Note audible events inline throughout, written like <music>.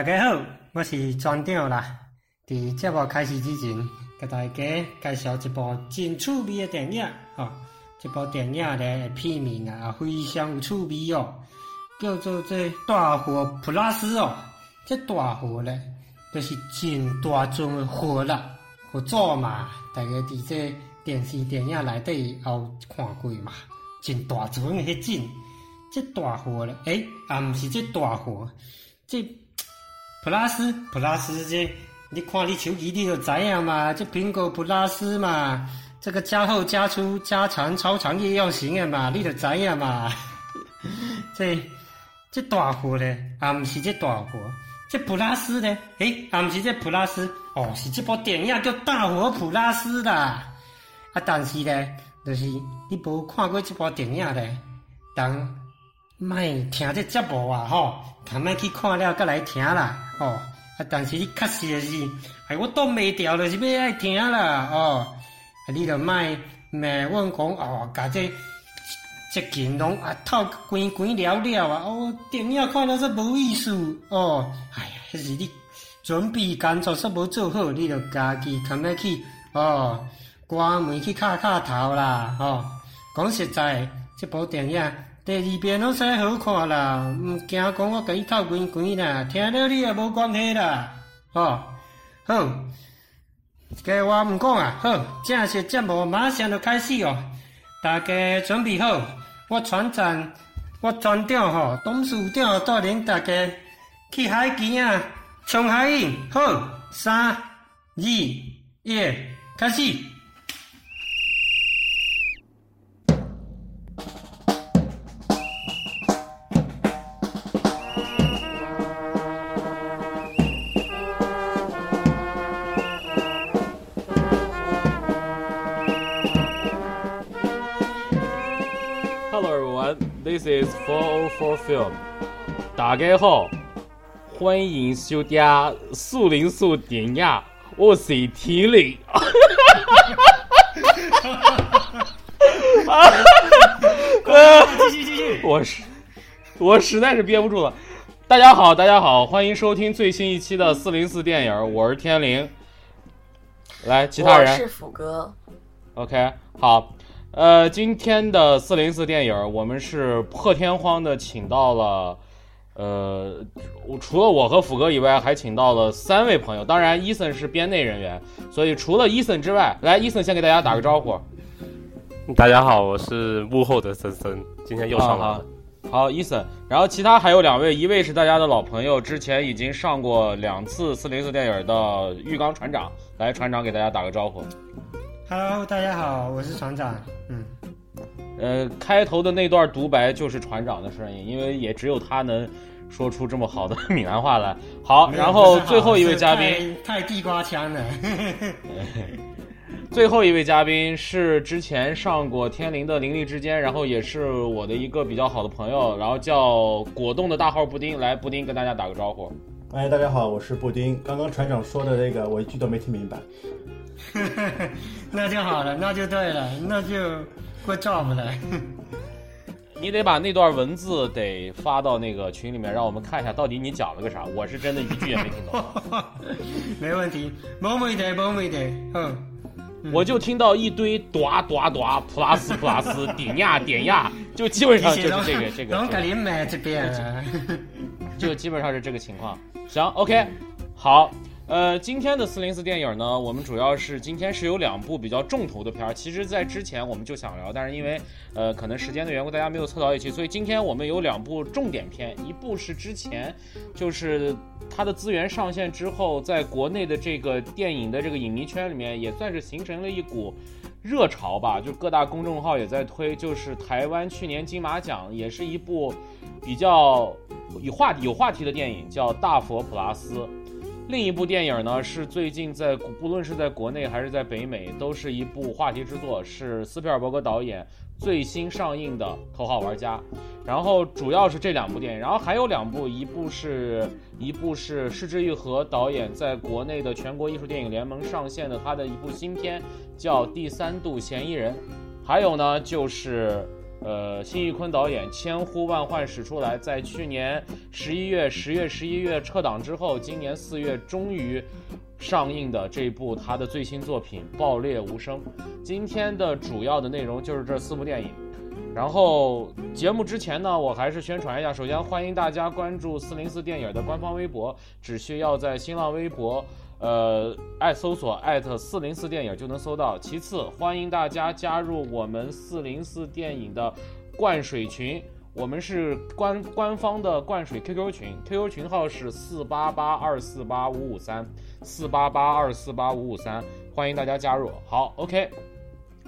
大家好，我是船长啦。伫节目开始之前，给大家介绍一部真趣味的电影。吼、这部电影咧片名啊，非常有趣味哦，叫做这大火普拉斯哦。这大火咧，就是真大尊的火啦，火早嘛，大家伫这电视电影内底也有看过嘛，真大尊的迄种。这大火咧，诶、啊，毋是这大火，这 plus plus 这，你看你手机你就知影嘛，这苹果 plus 嘛，这个加厚加粗加长超长夜用型的嘛，你就知影嘛。<laughs> 这这大火咧，啊，毋是这大火，这普拉斯咧，诶、啊，毋是这普拉斯，哦，是这部电影叫《大火普拉斯》啦。啊，但是咧，就是你无看过这部电影咧，当卖听这节目啊，吼，赶莫去看了，再来听啦，哦。啊，但是你确实的是，哎，我挡袂掉，就是要爱听啦，哦。啊，你着莫骂阮讲哦，甲这这件拢啊透关关了了啊，哦，电影看了煞无意思，哦。哎呀，迄是你准备工作煞无做好，你着家己赶莫去，哦，关门去敲敲头啦，吼、讲实在，这部电影。第二遍拢使好看啦，毋惊讲我甲你透关关啦，听了你也无关系啦，吼、好，个我毋讲啊，好，正式节目马上就开始哦，大家准备好，我船长，我船长吼，董事长带领大家去海边啊，冲海印，好，三、二、一，开始。This is 404 Film。大家好，欢迎收听四零四电影，我是天灵。继续继续。我是我实在是憋不住了。大家好，大家好，欢迎收听最新一期的四零四电影，我是天灵。来，其他人我是斧哥，OK，好，呃，今天的四零四电影，我们是破天荒的请到了，呃，我除了我和福哥以外，还请到了三位朋友。当然，伊森是编内人员，所以除了伊森之外，来，伊森先给大家打个招呼。大家好，我是幕后的森森，今天又上了。好，伊森，然后其他还有两位，一位是大家的老朋友，之前已经上过两次四零四电影的浴缸船长，来，船长给大家打个招呼。Hello，大家好，我是船长。嗯，呃，开头的那段独白就是船长的声音，因为也只有他能说出这么好的闽南话来。好，然后最后一位嘉宾，太太地瓜腔了。<laughs> 最后一位嘉宾是之前上过《天灵的灵力之间》，然后也是我的一个比较好的朋友，然后叫果冻的大号布丁，来，布丁跟大家打个招呼。哎，大家好，我是布丁。刚刚船长说的那个，我一句都没听明白。<laughs> 那就好了，那就对了，那就 good job 了。<laughs> 你得把那段文字得发到那个群里面，让我们看一下到底你讲了个啥。我是真的一句也没听懂。<laughs> 没问题，没问题，没问题。嗯，我就听到一堆 dwia dwia dwia plus plus 点呀点呀，就基本上就是这个这个拢这个，给你买这边。就基本上是这个情况。行，OK，好。呃，今天的四零四电影呢，我们主要是今天是有两部比较重头的片儿。其实，在之前我们就想聊，但是因为呃可能时间的缘故，大家没有凑到一起，所以今天我们有两部重点片，一部是之前就是它的资源上线之后，在国内的这个电影的这个影迷圈里面，也算是形成了一股热潮吧，就各大公众号也在推，就是台湾去年金马奖也是一部比较有话有话题的电影，叫《大佛普拉斯》。另一部电影呢，是最近在不论是在国内还是在北美，都是一部话题之作，是斯皮尔伯格导演最新上映的《头号玩家》。然后主要是这两部电影，然后还有两部，一部是一部是失之愈合导演在国内的全国艺术电影联盟上线的他的一部新片，叫《第三度嫌疑人》。还有呢，就是呃，辛玉坤导演千呼万唤始出来，在去年十一月、十月、十一月撤档之后，今年四月终于上映的这部他的最新作品《爆裂无声》。今天的主要的内容就是这四部电影。然后节目之前呢，我还是宣传一下，首先欢迎大家关注四零四电影的官方微博，只需要在新浪微博。呃，爱搜索艾特四零四电影就能搜到。其次，欢迎大家加入我们四零四电影的灌水群，我们是官官方的灌水 QQ 群，QQ 群号是四八八二四八五五三四八八二四八五五三，欢迎大家加入。好，OK。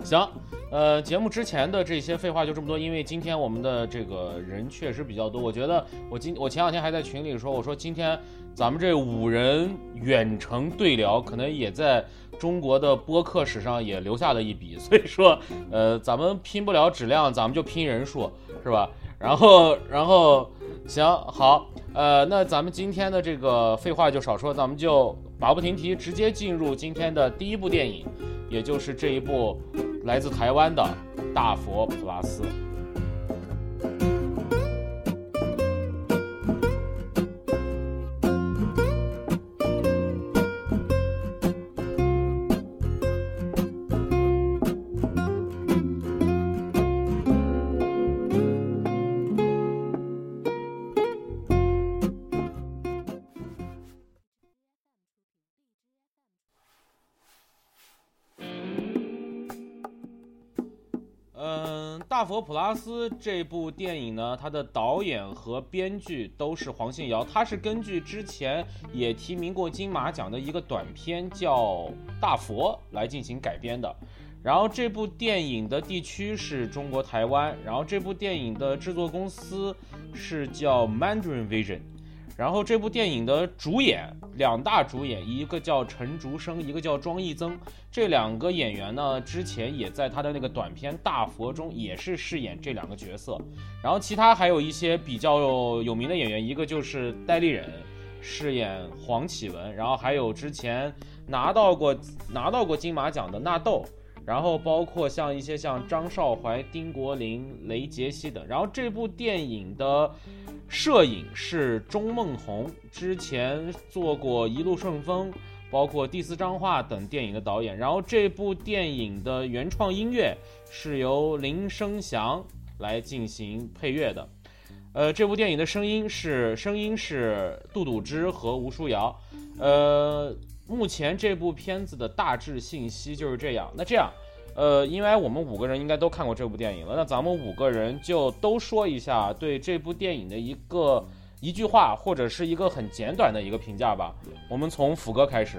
行，呃，节目之前的这些废话就这么多，因为今天我们的这个人确实比较多。我觉得我今我前两天还在群里说，我说今天咱们这五人远程对聊，可能也在中国的播客史上也留下了一笔。<laughs> 所以说，呃，咱们拼不了质量，咱们就拼人数，是吧？然后，然后，行好，呃，那咱们今天的这个废话就少说，咱们就马不停蹄，直接进入今天的第一部电影，也就是这一部。来自台湾的大佛普拉斯。《佛普拉斯》这部电影呢，它的导演和编剧都是黄信尧，他是根据之前也提名过金马奖的一个短片叫《大佛》来进行改编的。然后这部电影的地区是中国台湾，然后这部电影的制作公司是叫 Mandarin Vision。然后这部电影的主演两大主演，一个叫陈竹生，一个叫庄义增。这两个演员呢，之前也在他的那个短片《大佛》中也是饰演这两个角色。然后其他还有一些比较有名的演员，一个就是戴立忍，饰演黄启文。然后还有之前拿到过拿到过金马奖的纳豆。然后包括像一些像张少怀、丁国林、雷杰西等。然后这部电影的。摄影是钟孟宏，之前做过《一路顺风》，包括《第四张画》等电影的导演。然后这部电影的原创音乐是由林生祥来进行配乐的。呃，这部电影的声音是声音是杜笃之和吴书瑶。呃，目前这部片子的大致信息就是这样。那这样。呃，因为我们五个人应该都看过这部电影了，那咱们五个人就都说一下对这部电影的一个一句话，或者是一个很简短的一个评价吧。我们从福哥开始。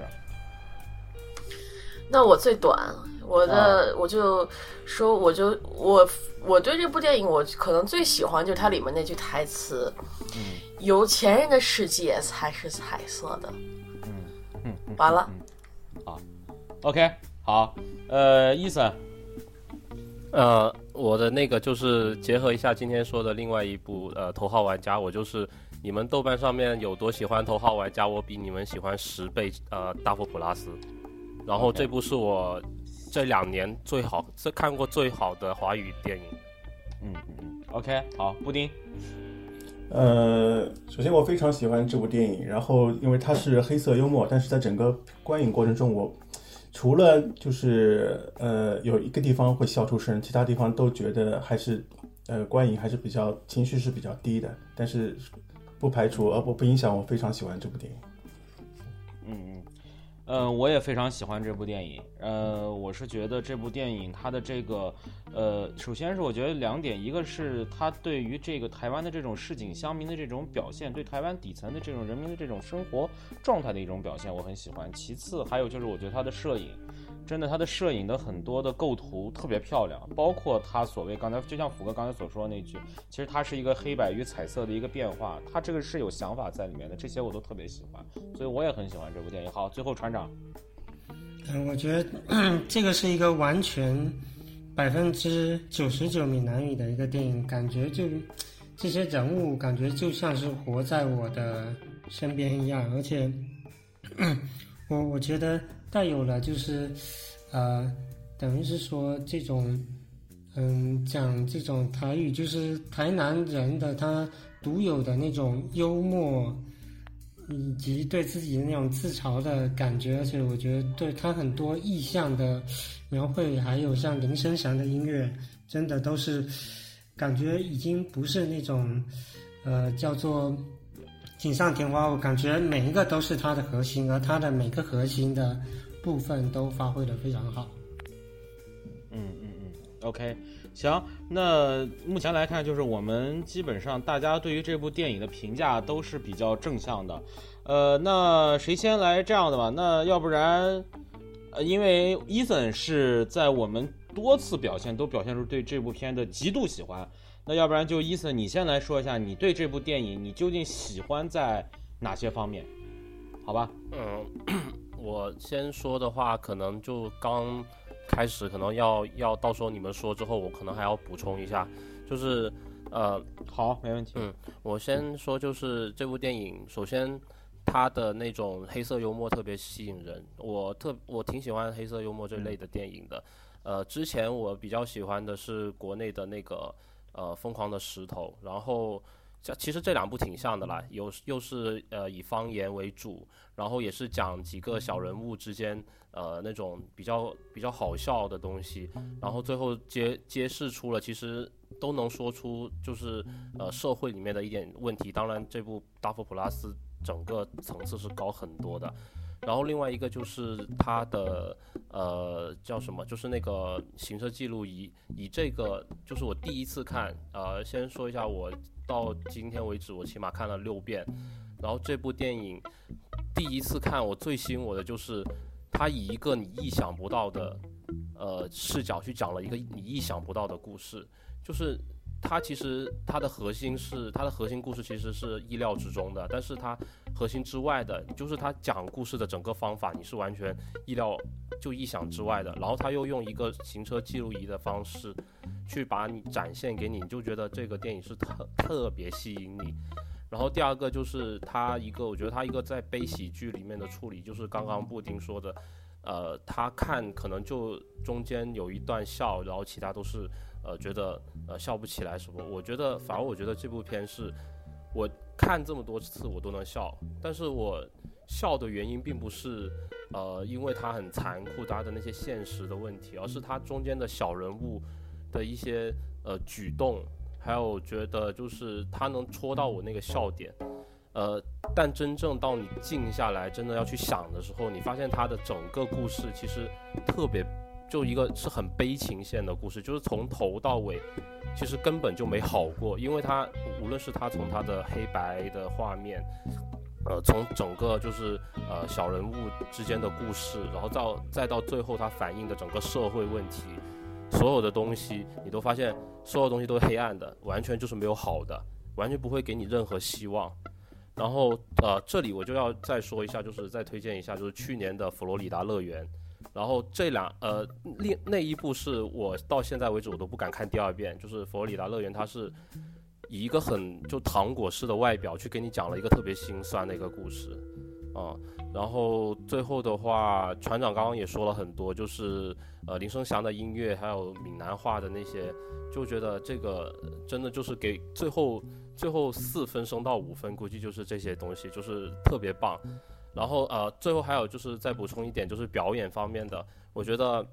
那我最短，我的我就说，我就我我对这部电影，我可能最喜欢就是它里面那句台词：“有钱人的世界才是彩色的。”嗯嗯，完了。好，OK。好，呃，伊森，呃，我的那个就是结合一下今天说的另外一部呃《头号玩家》，我就是你们豆瓣上面有多喜欢《头号玩家》，我比你们喜欢十倍呃《大佛普拉斯》，然后这部是我这两年最好这看过最好的华语电影。嗯嗯，OK，好，布丁，呃，首先我非常喜欢这部电影，然后因为它是黑色幽默，但是在整个观影过程中我。除了就是呃有一个地方会笑出声，其他地方都觉得还是呃观影还是比较情绪是比较低的，但是不排除呃不不影响我非常喜欢这部电影。嗯嗯。嗯，我也非常喜欢这部电影。呃，我是觉得这部电影它的这个，呃，首先是我觉得两点，一个是它对于这个台湾的这种市井乡民的这种表现，对台湾底层的这种人民的这种生活状态的一种表现，我很喜欢。其次还有就是我觉得它的摄影。真的，他的摄影的很多的构图特别漂亮，包括他所谓刚才就像福哥刚才所说的那句，其实它是一个黑白与彩色的一个变化，他这个是有想法在里面的，这些我都特别喜欢，所以我也很喜欢这部电影。好，最后船长，嗯，我觉得 <clears throat> 这个是一个完全百分之九十九闽南语的一个电影，感觉就这些人物感觉就像是活在我的身边一样，而且 <clears throat> 我我觉得。带有了就是，呃，等于是说这种，嗯，讲这种台语，就是台南人的他独有的那种幽默，以及对自己的那种自嘲的感觉，而且我觉得对他很多意象的描绘，还有像林声祥的音乐，真的都是感觉已经不是那种呃叫做锦上添花，我感觉每一个都是它的核心，而它的每个核心的部分都发挥的非常好。嗯嗯嗯，OK，行。那目前来看，就是我们基本上大家对于这部电影的评价都是比较正向的。呃，那谁先来这样的吧？那要不然，呃，因为伊森是在我们多次表现都表现出对这部片的极度喜欢。那要不然就伊森，你先来说一下你对这部电影你究竟喜欢在哪些方面？好吧？嗯，我先说的话，可能就刚。开始可能要要到时候你们说之后，我可能还要补充一下，就是，呃，好，没问题。嗯，我先说，就是这部电影，首先它的那种黑色幽默特别吸引人，我特我挺喜欢黑色幽默这类的电影的。呃，之前我比较喜欢的是国内的那个呃疯狂的石头，然后其实这两部挺像的啦，有又是呃以方言为主，然后也是讲几个小人物之间。呃，那种比较比较好笑的东西，然后最后揭揭示出了，其实都能说出就是呃社会里面的一点问题。当然，这部《大佛普拉斯》整个层次是高很多的。然后另外一个就是它的呃叫什么，就是那个行车记录仪，以这个就是我第一次看，呃，先说一下，我到今天为止我起码看了六遍。然后这部电影第一次看，我最吸引我的就是。他以一个你意想不到的，呃视角去讲了一个你意想不到的故事，就是他其实他的核心是他的核心故事其实是意料之中的，但是他核心之外的，就是他讲故事的整个方法你是完全意料就意想之外的，然后他又用一个行车记录仪的方式去把你展现给你，你就觉得这个电影是特特别吸引你。然后第二个就是他一个，我觉得他一个在悲喜剧里面的处理，就是刚刚布丁说的，呃，他看可能就中间有一段笑，然后其他都是呃觉得呃笑不起来什么。我觉得反而我觉得这部片是我看这么多次我都能笑，但是我笑的原因并不是呃因为它很残酷，它的那些现实的问题，而是它中间的小人物的一些呃举动。还有觉得就是他能戳到我那个笑点，呃，但真正到你静下来，真的要去想的时候，你发现他的整个故事其实特别，就一个是很悲情线的故事，就是从头到尾，其实根本就没好过，因为他无论是他从他的黑白的画面，呃，从整个就是呃小人物之间的故事，然后到再到最后他反映的整个社会问题。所有的东西，你都发现，所有东西都是黑暗的，完全就是没有好的，完全不会给你任何希望。然后，呃，这里我就要再说一下，就是再推荐一下，就是去年的佛罗里达乐园。然后这两，呃，另那一部是我到现在为止我都不敢看第二遍，就是佛罗里达乐园，它是以一个很就糖果式的外表去给你讲了一个特别心酸的一个故事，啊。然后最后的话，船长刚刚也说了很多，就是呃林生祥的音乐，还有闽南话的那些，就觉得这个真的就是给最后最后四分升到五分，估计就是这些东西，就是特别棒。然后呃最后还有就是再补充一点，就是表演方面的，我觉得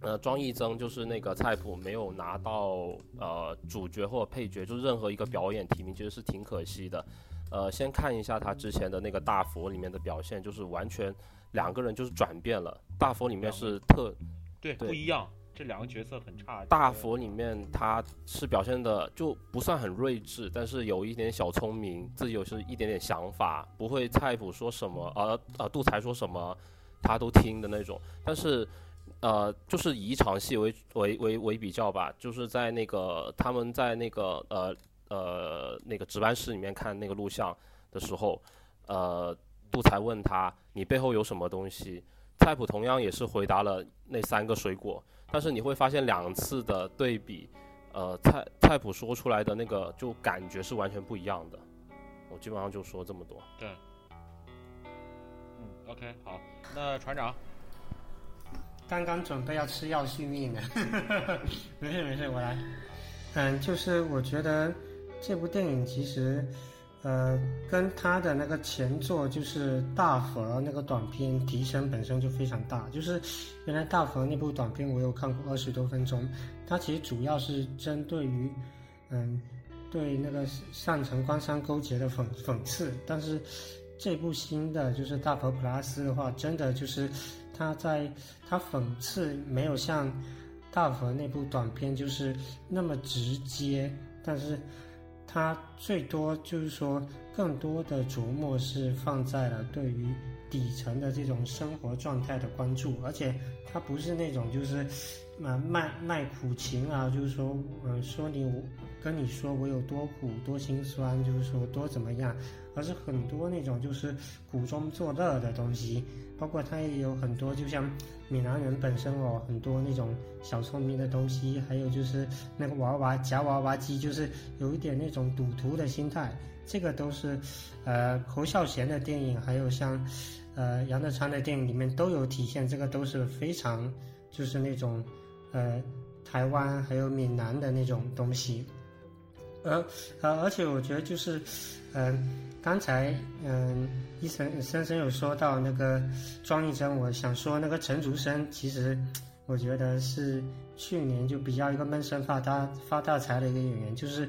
呃庄义增就是那个菜谱没有拿到呃主角或配角，就是任何一个表演提名，其实是挺可惜的。呃，先看一下他之前的那个大佛里面的表现，就是完全两个人就是转变了。大佛里面是特对不一样，这两个角色很差。大佛里面他是表现的就不算很睿智，但是有一点小聪明，自己有是一点点想法，不会菜谱说什么，呃呃杜才说什么他都听的那种。但是呃，就是以一场戏为为为为比较吧，就是在那个他们在那个呃。呃，那个值班室里面看那个录像的时候，呃，杜才问他你背后有什么东西，菜谱同样也是回答了那三个水果，但是你会发现两次的对比，呃，菜菜谱说出来的那个就感觉是完全不一样的。我基本上就说这么多。对，嗯，OK，好，那船长，刚刚准备要吃药续命呢，<laughs> 没事没事，我来。嗯，就是我觉得这部电影其实，呃，跟他的那个前作就是《大佛》那个短片提升本身就非常大。就是原来《大佛》那部短片我有看过二十多分钟，它其实主要是针对于，嗯，对那个上层官商勾结的讽讽刺。但是这部新的就是《大佛普拉斯》的话，真的就是他在他讽刺没有像。大佛那部短片就是那么直接，但是他最多就是说更多的琢磨是放在了对于底层的这种生活状态的关注，而且他不是那种就是啊卖卖苦情啊，就是说嗯说你我跟你说我有多苦多心酸，就是说多怎么样，而是很多那种就是苦中作乐的东西。包括他也有很多，就像闽南人本身哦，很多那种小聪明的东西，还有就是那个娃娃夹娃娃机，就是有一点那种赌徒的心态，这个都是，呃，侯孝贤的电影，还有像，呃，杨德昌的电影里面都有体现，这个都是非常就是那种，呃，台湾还有闽南的那种东西，而呃，而且我觉得就是，嗯。刚才嗯，医生深深有说到那个庄一真，我想说那个陈竹生，其实我觉得是去年就比较一个闷声发大发大财的一个演员，就是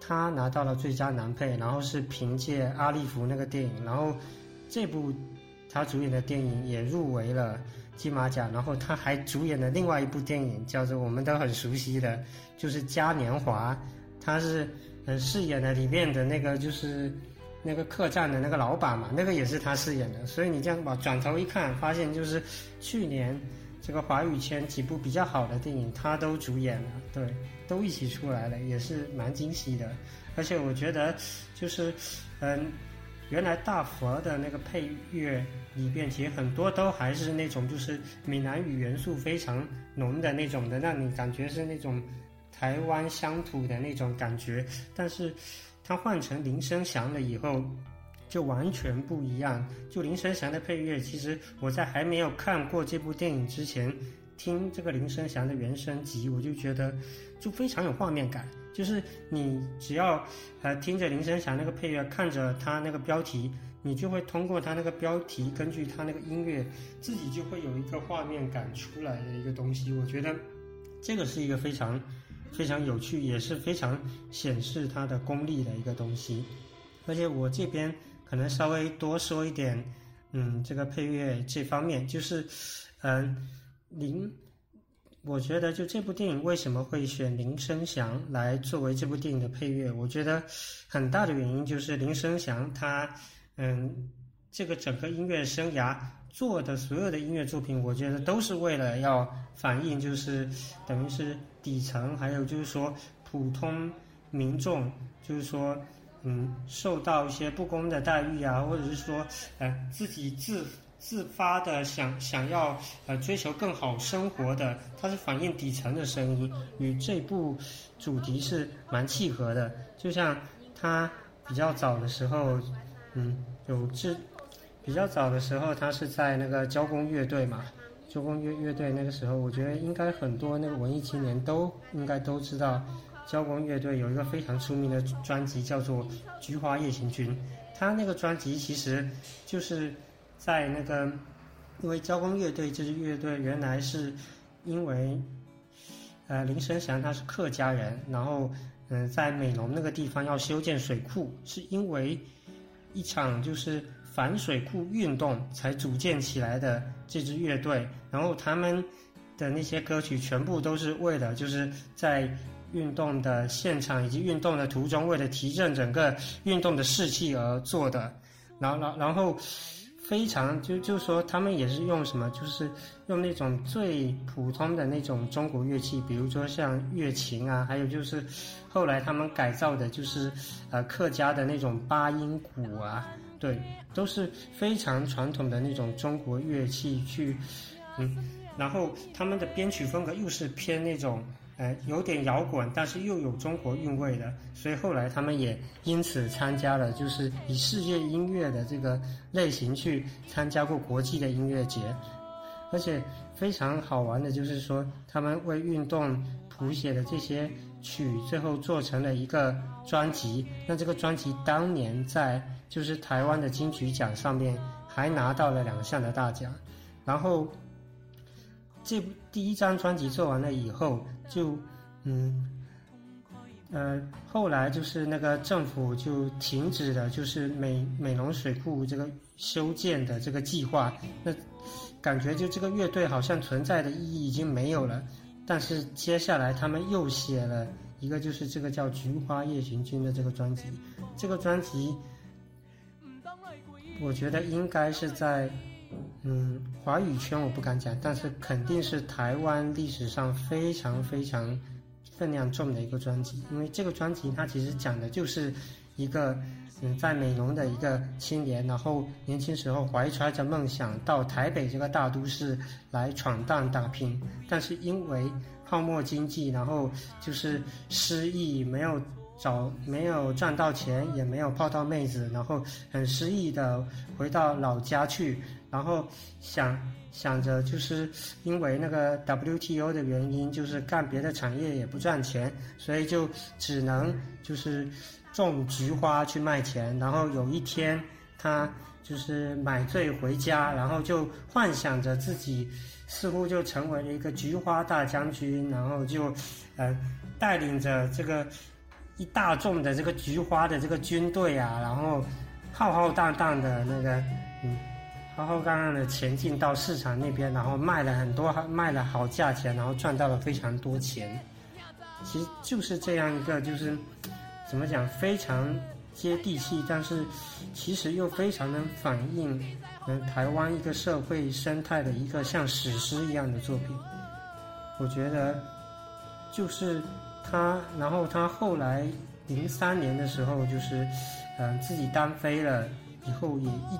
他拿到了最佳男配，然后是凭借阿利弗那个电影，然后这部他主演的电影也入围了金马奖，然后他还主演了另外一部电影，叫做我们都很熟悉的，就是《嘉年华》，他是嗯饰演的里面的那个就是。那个客栈的那个老板嘛，那个也是他饰演的，所以你这样把转头一看，发现就是去年这个华语圈几部比较好的电影，他都主演了，对，都一起出来了，也是蛮惊喜的。而且我觉得就是，嗯，原来大佛的那个配乐里边，其实很多都还是那种就是闽南语元素非常浓的那种的，让你感觉是那种台湾乡土的那种感觉，但是。它换成林声祥了以后，就完全不一样。就林声祥的配乐，其实我在还没有看过这部电影之前，听这个林声祥的原声集，我就觉得就非常有画面感。就是你只要呃听着林声祥那个配乐，看着他那个标题，你就会通过他那个标题，根据他那个音乐，自己就会有一个画面感出来的一个东西。我觉得这个是一个非常。非常有趣，也是非常显示他的功力的一个东西。而且我这边可能稍微多说一点，嗯，这个配乐这方面，就是，嗯，林，我觉得就这部电影为什么会选林声祥来作为这部电影的配乐？我觉得很大的原因就是林声祥他，嗯，这个整个音乐生涯。做的所有的音乐作品，我觉得都是为了要反映，就是等于是底层，还有就是说普通民众，就是说，嗯，受到一些不公的待遇啊，或者是说，呃，自己自自发的想想要呃追求更好生活的，它是反映底层的声音，与这部主题是蛮契合的。就像他比较早的时候，嗯，有这。比较早的时候，他是在那个交工乐队嘛，交工乐乐队那个时候，我觉得应该很多那个文艺青年都应该都知道，交工乐队有一个非常出名的专辑叫做《菊花夜行军》，他那个专辑其实就是在那个，因为交工乐队这支乐队原来是因为，呃林声祥他是客家人，然后嗯在美浓那个地方要修建水库，是因为一场就是。反水库运动才组建起来的这支乐队，然后他们的那些歌曲全部都是为了就是在运动的现场以及运动的途中，为了提振整个运动的士气而做的。然后，然然后非常就就说他们也是用什么，就是用那种最普通的那种中国乐器，比如说像乐琴啊，还有就是后来他们改造的就是呃客家的那种八音鼓啊。对，都是非常传统的那种中国乐器去，嗯，然后他们的编曲风格又是偏那种，呃，有点摇滚，但是又有中国韵味的，所以后来他们也因此参加了，就是以世界音乐的这个类型去参加过国际的音乐节，而且非常好玩的就是说，他们为运动谱写的这些曲，最后做成了一个专辑。那这个专辑当年在就是台湾的金曲奖上面还拿到了两项的大奖。然后这第一张专辑做完了以后，就嗯。呃，后来就是那个政府就停止了，就是美美容水库这个修建的这个计划。那感觉就这个乐队好像存在的意义已经没有了。但是接下来他们又写了一个，就是这个叫《菊花夜行军》的这个专辑。这个专辑，我觉得应该是在嗯华语圈我不敢讲，但是肯定是台湾历史上非常非常。分量重的一个专辑，因为这个专辑它其实讲的就是一个嗯在美容的一个青年，然后年轻时候怀揣着梦想到台北这个大都市来闯荡打拼，但是因为泡沫经济，然后就是失意，没有找没有赚到钱，也没有泡到妹子，然后很失意的回到老家去，然后想。想着就是因为那个 WTO 的原因，就是干别的产业也不赚钱，所以就只能就是种菊花去卖钱。然后有一天，他就是买醉回家，然后就幻想着自己似乎就成为了一个菊花大将军，然后就呃带领着这个一大众的这个菊花的这个军队啊，然后浩浩荡荡的那个嗯。浩浩荡荡的前进到市场那边，然后卖了很多，卖了好价钱，然后赚到了非常多钱。其实就是这样一个，就是怎么讲，非常接地气，但是其实又非常能反映嗯台湾一个社会生态的一个像史诗一样的作品。我觉得就是他，然后他后来零三年的时候，就是嗯自己单飞了以后也一。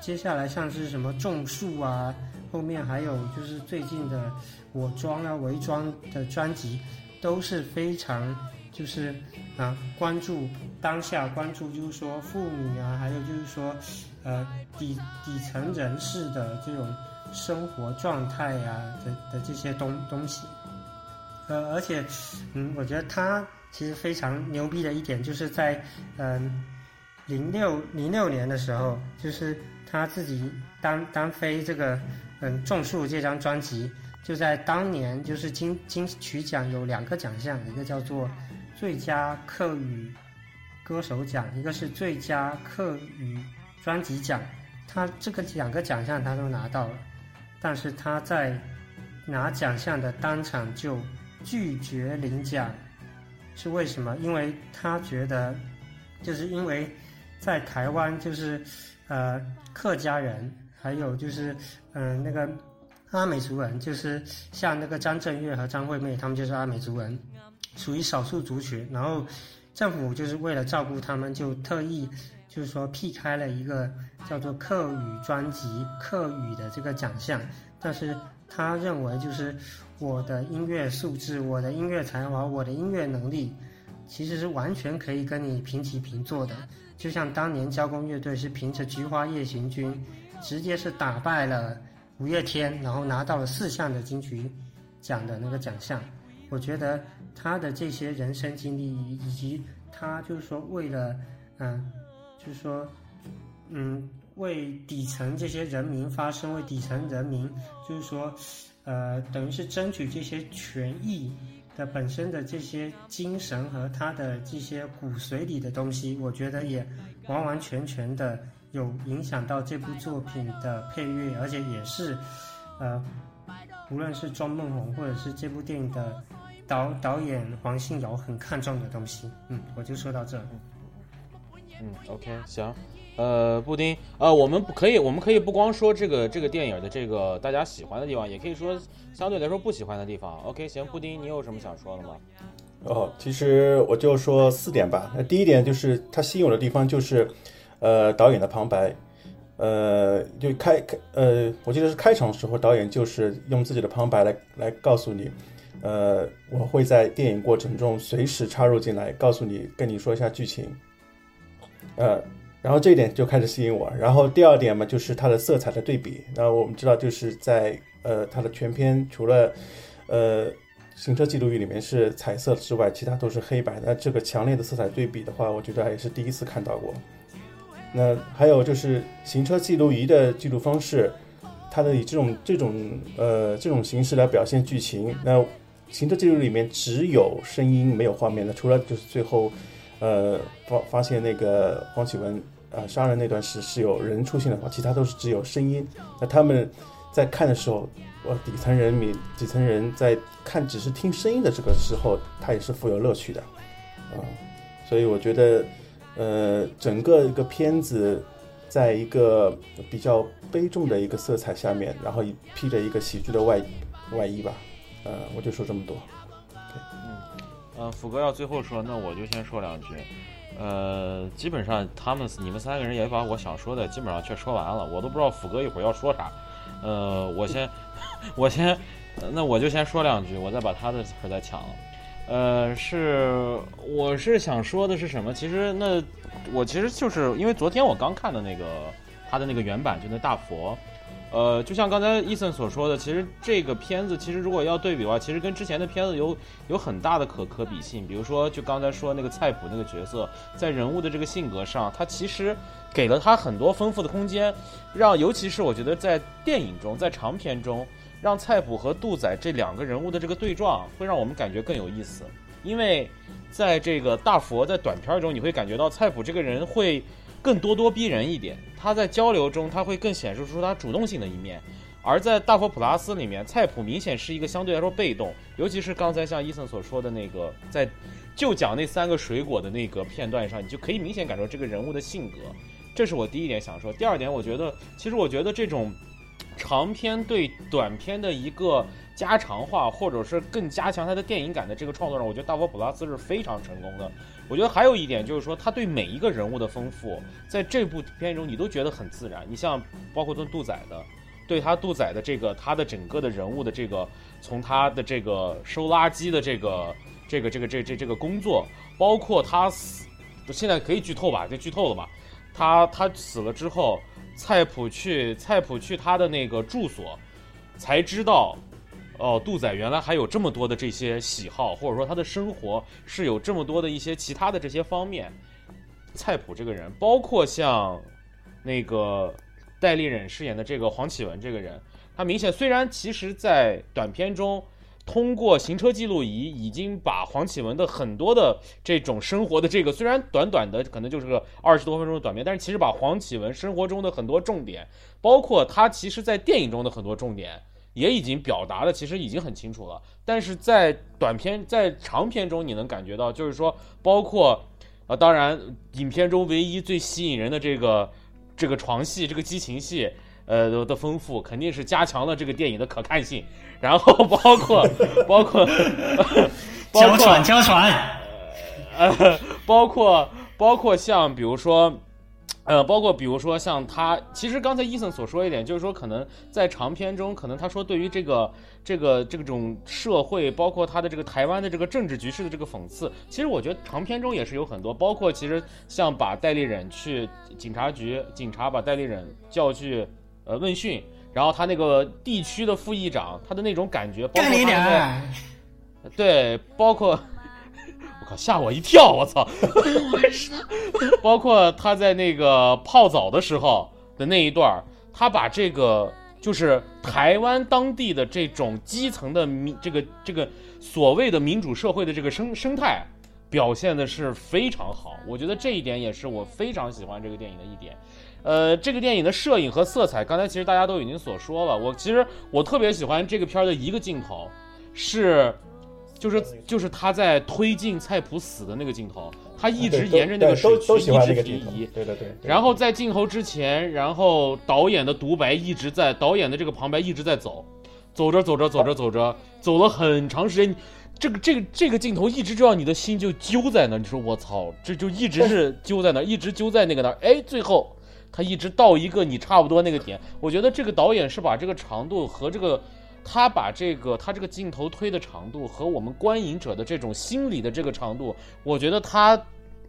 接下来像是什么种树啊，后面还有就是最近的我装啊伪装的专辑，都是非常就是啊关注当下，关注就是说妇女啊，还有就是说呃底底层人士的这种生活状态呀的的这些东东西，呃而且嗯我觉得他其实非常牛逼的一点就是在嗯零六零六年的时候就是。他自己单单飞这个，嗯，种树这张专辑，就在当年就是金金曲奖有两个奖项，一个叫做最佳客语歌手奖，一个是最佳客语专辑奖。他这个两个奖项他都拿到了，但是他在拿奖项的当场就拒绝领奖，是为什么？因为他觉得，就是因为在台湾就是。呃，客家人，还有就是，嗯，那个阿美族人，就是像那个张震岳和张惠妹，他们就是阿美族人，属于少数族群。然后政府就是为了照顾他们，就特意就是说辟开了一个叫做客语专辑、客语的这个奖项。但是他认为，就是我的音乐素质、我的音乐才华、我的音乐能力，其实是完全可以跟你平起平坐的。就像当年交工乐队是凭着《菊花夜行军》，直接是打败了五月天，然后拿到了四项的金曲奖的那个奖项。我觉得他的这些人生经历，以及他就是说为了，嗯，就是说，嗯，为底层这些人民发声，为底层人民，就是说，呃，等于是争取这些权益。的本身的这些精神和他的这些骨髓里的东西，我觉得也完完全全的有影响到这部作品的配乐，而且也是，呃，无论是庄梦红或者是这部电影的导导演黄信尧很看重的东西。嗯，我就说到这。嗯，OK，行。呃，布丁，呃，我们不可以，我们可以不光说这个这个电影的这个大家喜欢的地方，也可以说相对来说不喜欢的地方。OK，行，布丁，你有什么想说的吗？哦，其实我就说四点吧。那第一点就是它吸引我的地方就是，呃，导演的旁白，呃，就开开，呃，我记得是开场的时候导演就是用自己的旁白来来告诉你，呃，我会在电影过程中随时插入进来，告诉你，跟你说一下剧情，呃。然后这一点就开始吸引我。然后第二点嘛，就是它的色彩的对比。那我们知道，就是在呃它的全片除了呃行车记录仪里面是彩色之外，其他都是黑白。那这个强烈的色彩对比的话，我觉得也是第一次看到过。那还有就是行车记录仪的记录方式，它的以这种这种呃这种形式来表现剧情。那行车记录里面只有声音没有画面的，除了就是最后呃发发现那个黄启文呃杀人那段是是有人出现的话，其他都是只有声音。那他们在看的时候，呃底层人民底层人在看只是听声音的这个时候，他也是富有乐趣的啊、所以我觉得。呃，整个一个片子，在一个比较悲重的一个色彩下面，然后披着一个喜剧的外外衣吧，呃，我就说这么多。嗯呃，福哥要最后说，那我就先说两句。呃，基本上他们你们三个人也把我想说的基本上全说完了，我都不知道斧哥一会儿要说啥。呃，我先，<laughs> 我先，那我就先说两句，我再把他的词儿再抢了。呃，是，我是想说的是什么？其实那我其实就是因为昨天我刚看的那个他的那个原版，就那大佛。呃，就像刚才伊森所说的，其实这个片子其实如果要对比的话，其实跟之前的片子有有很大的可可比性。比如说，就刚才说那个菜谱那个角色，在人物的这个性格上，他其实给了他很多丰富的空间，让尤其是我觉得在电影中，在长片中。让菜谱和杜仔这两个人物的这个对撞，会让我们感觉更有意思。因为在这个大佛在短片中，你会感觉到菜谱这个人会更咄咄逼人一点。他在交流中，他会更显示出他主动性的一面。而在大佛普拉斯里面，菜谱明显是一个相对来说被动，尤其是刚才像伊森所说的那个，在就讲那三个水果的那个片段上，你就可以明显感受这个人物的性格。这是我第一点想说。第二点，我觉得其实我觉得这种。长篇对短篇的一个加长化，或者是更加强它的电影感的这个创作上，我觉得大佛普拉斯是非常成功的。我觉得还有一点就是说，他对每一个人物的丰富，在这部片中你都觉得很自然。你像包括杜仔的，对他杜仔的这个他的整个的人物的这个，从他的这个收垃圾的这个这个这个这这这个工作，包括他死，现在可以剧透吧？就剧透了吧？他他死了之后。菜谱去菜谱去他的那个住所，才知道，哦，杜仔原来还有这么多的这些喜好，或者说他的生活是有这么多的一些其他的这些方面。菜谱这个人，包括像那个戴立忍饰演的这个黄启文这个人，他明显虽然其实在短片中。通过行车记录仪，已经把黄启文的很多的这种生活的这个，虽然短短的可能就是个二十多分钟的短片，但是其实把黄启文生活中的很多重点，包括他其实在电影中的很多重点，也已经表达的其实已经很清楚了。但是在短片在长片中，你能感觉到，就是说，包括啊，当然，影片中唯一最吸引人的这个这个床戏，这个激情戏。呃的丰富肯定是加强了这个电影的可看性，然后包括 <laughs> 包括娇喘娇喘，呃，包括包括像比如说，呃，包括比如说像他，其实刚才伊森所说一点，就是说可能在长篇中，可能他说对于这个这个这种社会，包括他的这个台湾的这个政治局势的这个讽刺，其实我觉得长篇中也是有很多，包括其实像把戴立忍去警察局，警察把戴立忍叫去。呃，问讯，然后他那个地区的副议长，他的那种感觉，包括他对，包括我靠，吓我一跳，我操，<laughs> 包括他在那个泡澡的时候的那一段他把这个就是台湾当地的这种基层的民，这个这个所谓的民主社会的这个生生态，表现的是非常好，我觉得这一点也是我非常喜欢这个电影的一点。呃，这个电影的摄影和色彩，刚才其实大家都已经所说了。我其实我特别喜欢这个片儿的一个镜头，是，就是就是他在推进菜谱死的那个镜头，他一直沿着那个水渠一直移，对对对。然后在镜头之前，然后导演的独白一直在，导演的这个旁白一直在走，走着走着走着走着，走了很长时间，这个这个这个镜头一直就让你的心就揪在那，你说我操，这就一直是揪在那，一直揪在那个那儿，哎，最后。他一直到一个你差不多那个点，我觉得这个导演是把这个长度和这个，他把这个他这个镜头推的长度和我们观影者的这种心理的这个长度，我觉得他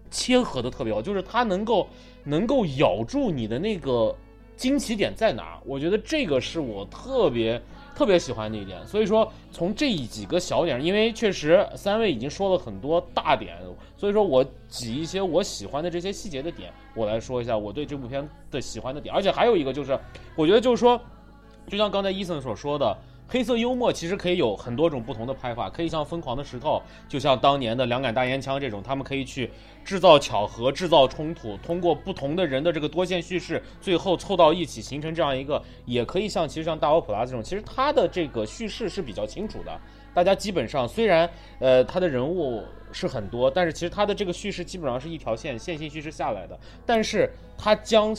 切合的特别好，就是它能够能够咬住你的那个惊奇点在哪儿，我觉得这个是我特别特别喜欢的一点。所以说，从这几个小点，因为确实三位已经说了很多大点，所以说我挤一些我喜欢的这些细节的点，我来说一下我对这部片的喜欢的点。而且还有一个就是，我觉得就是说，就像刚才伊森所说的。黑色幽默其实可以有很多种不同的拍法，可以像《疯狂的石头》，就像当年的《两杆大烟枪》这种，他们可以去制造巧合、制造冲突，通过不同的人的这个多线叙事，最后凑到一起形成这样一个。也可以像其实像大欧普拉这种，其实它的这个叙事是比较清楚的。大家基本上虽然呃他的人物是很多，但是其实他的这个叙事基本上是一条线线性叙事下来的，但是他将。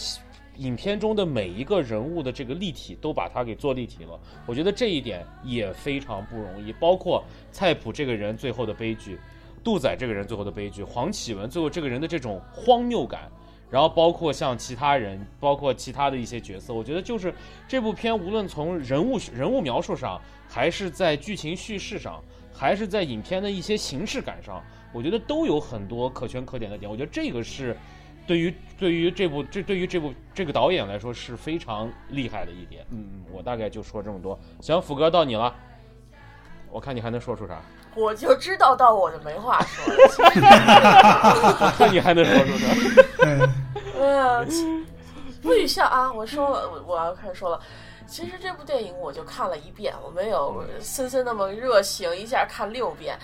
影片中的每一个人物的这个立体都把它给做立体了，我觉得这一点也非常不容易。包括菜谱这个人最后的悲剧，杜仔这个人最后的悲剧，黄启文最后这个人的这种荒谬感，然后包括像其他人，包括其他的一些角色，我觉得就是这部片无论从人物人物描述上，还是在剧情叙事上，还是在影片的一些形式感上，我觉得都有很多可圈可点的点。我觉得这个是。对于对于这部这对于这部这个导演来说是非常厉害的一点，嗯嗯，我大概就说这么多。行，斧哥到你了，我看你还能说出啥？我就知道到我就没话说了。看 <laughs> 你还能说出啥？<laughs> 嗯，不许笑啊！我说我我要开始说了。其实这部电影我就看了一遍，我没有森森那么热情，一下看六遍。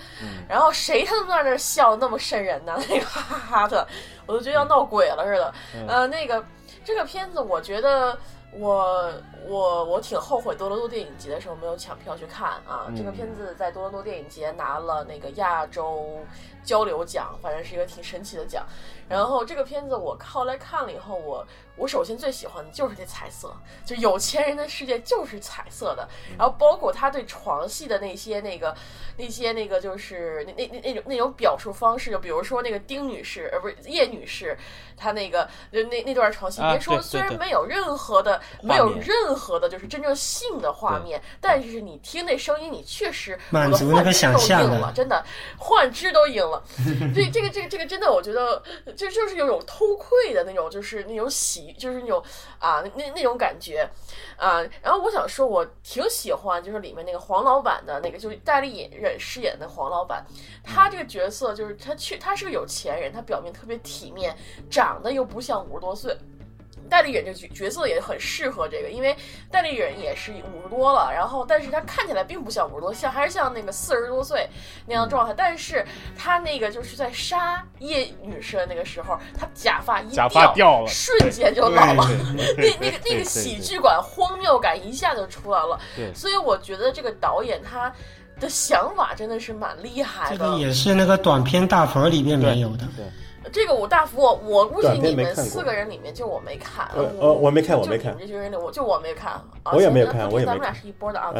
然后谁他妈在那笑那么瘆人呢？<laughs> 那个哈哈哈的，我都觉得要闹鬼了似的。呃，那个这个片子，我觉得我我我挺后悔多伦多电影节的时候没有抢票去看啊。这个片子在多伦多电影节拿了那个亚洲交流奖，反正是一个挺神奇的奖。然后这个片子我后来看了以后，我。我首先最喜欢的就是这彩色，就有钱人的世界就是彩色的。然后包括他对床戏的那些那个那些那个就是那那那那种那种表述方式，就比如说那个丁女士，呃，不是叶女士，她那个就那那段床戏，别说虽然没有任何的没有任何的就是真正性的画面，但是你听那声音，你确实满足那个想象了，真的幻肢都赢了。<laughs> 这这个这个这个真的，我觉得就就是有种偷窥的那种，就是那种喜。就是那种啊，那那种感觉，啊，然后我想说，我挺喜欢，就是里面那个黄老板的那个，就是戴立忍饰演的黄老板，他这个角色就是他去，他是个有钱人，他表面特别体面，长得又不像五十多岁。戴立忍这角角色也很适合这个，因为戴立忍也是五十多了，然后但是他看起来并不像五十多，像还是像那个四十多岁那样的状态。但是他那个就是在杀叶女士的那个时候，他假发一掉了，瞬间就老了，那那个那个喜剧感、荒谬感一下就出来了。所以我觉得这个导演他的想法真的是蛮厉害的。这个也是那个短片大佛里面没有的。对这个我大福，我估计你们四个人里面就我没看。呃，我没看，我没看。这些人里，我就我没看。我也没有看，我也没看。咱们俩是一波的啊。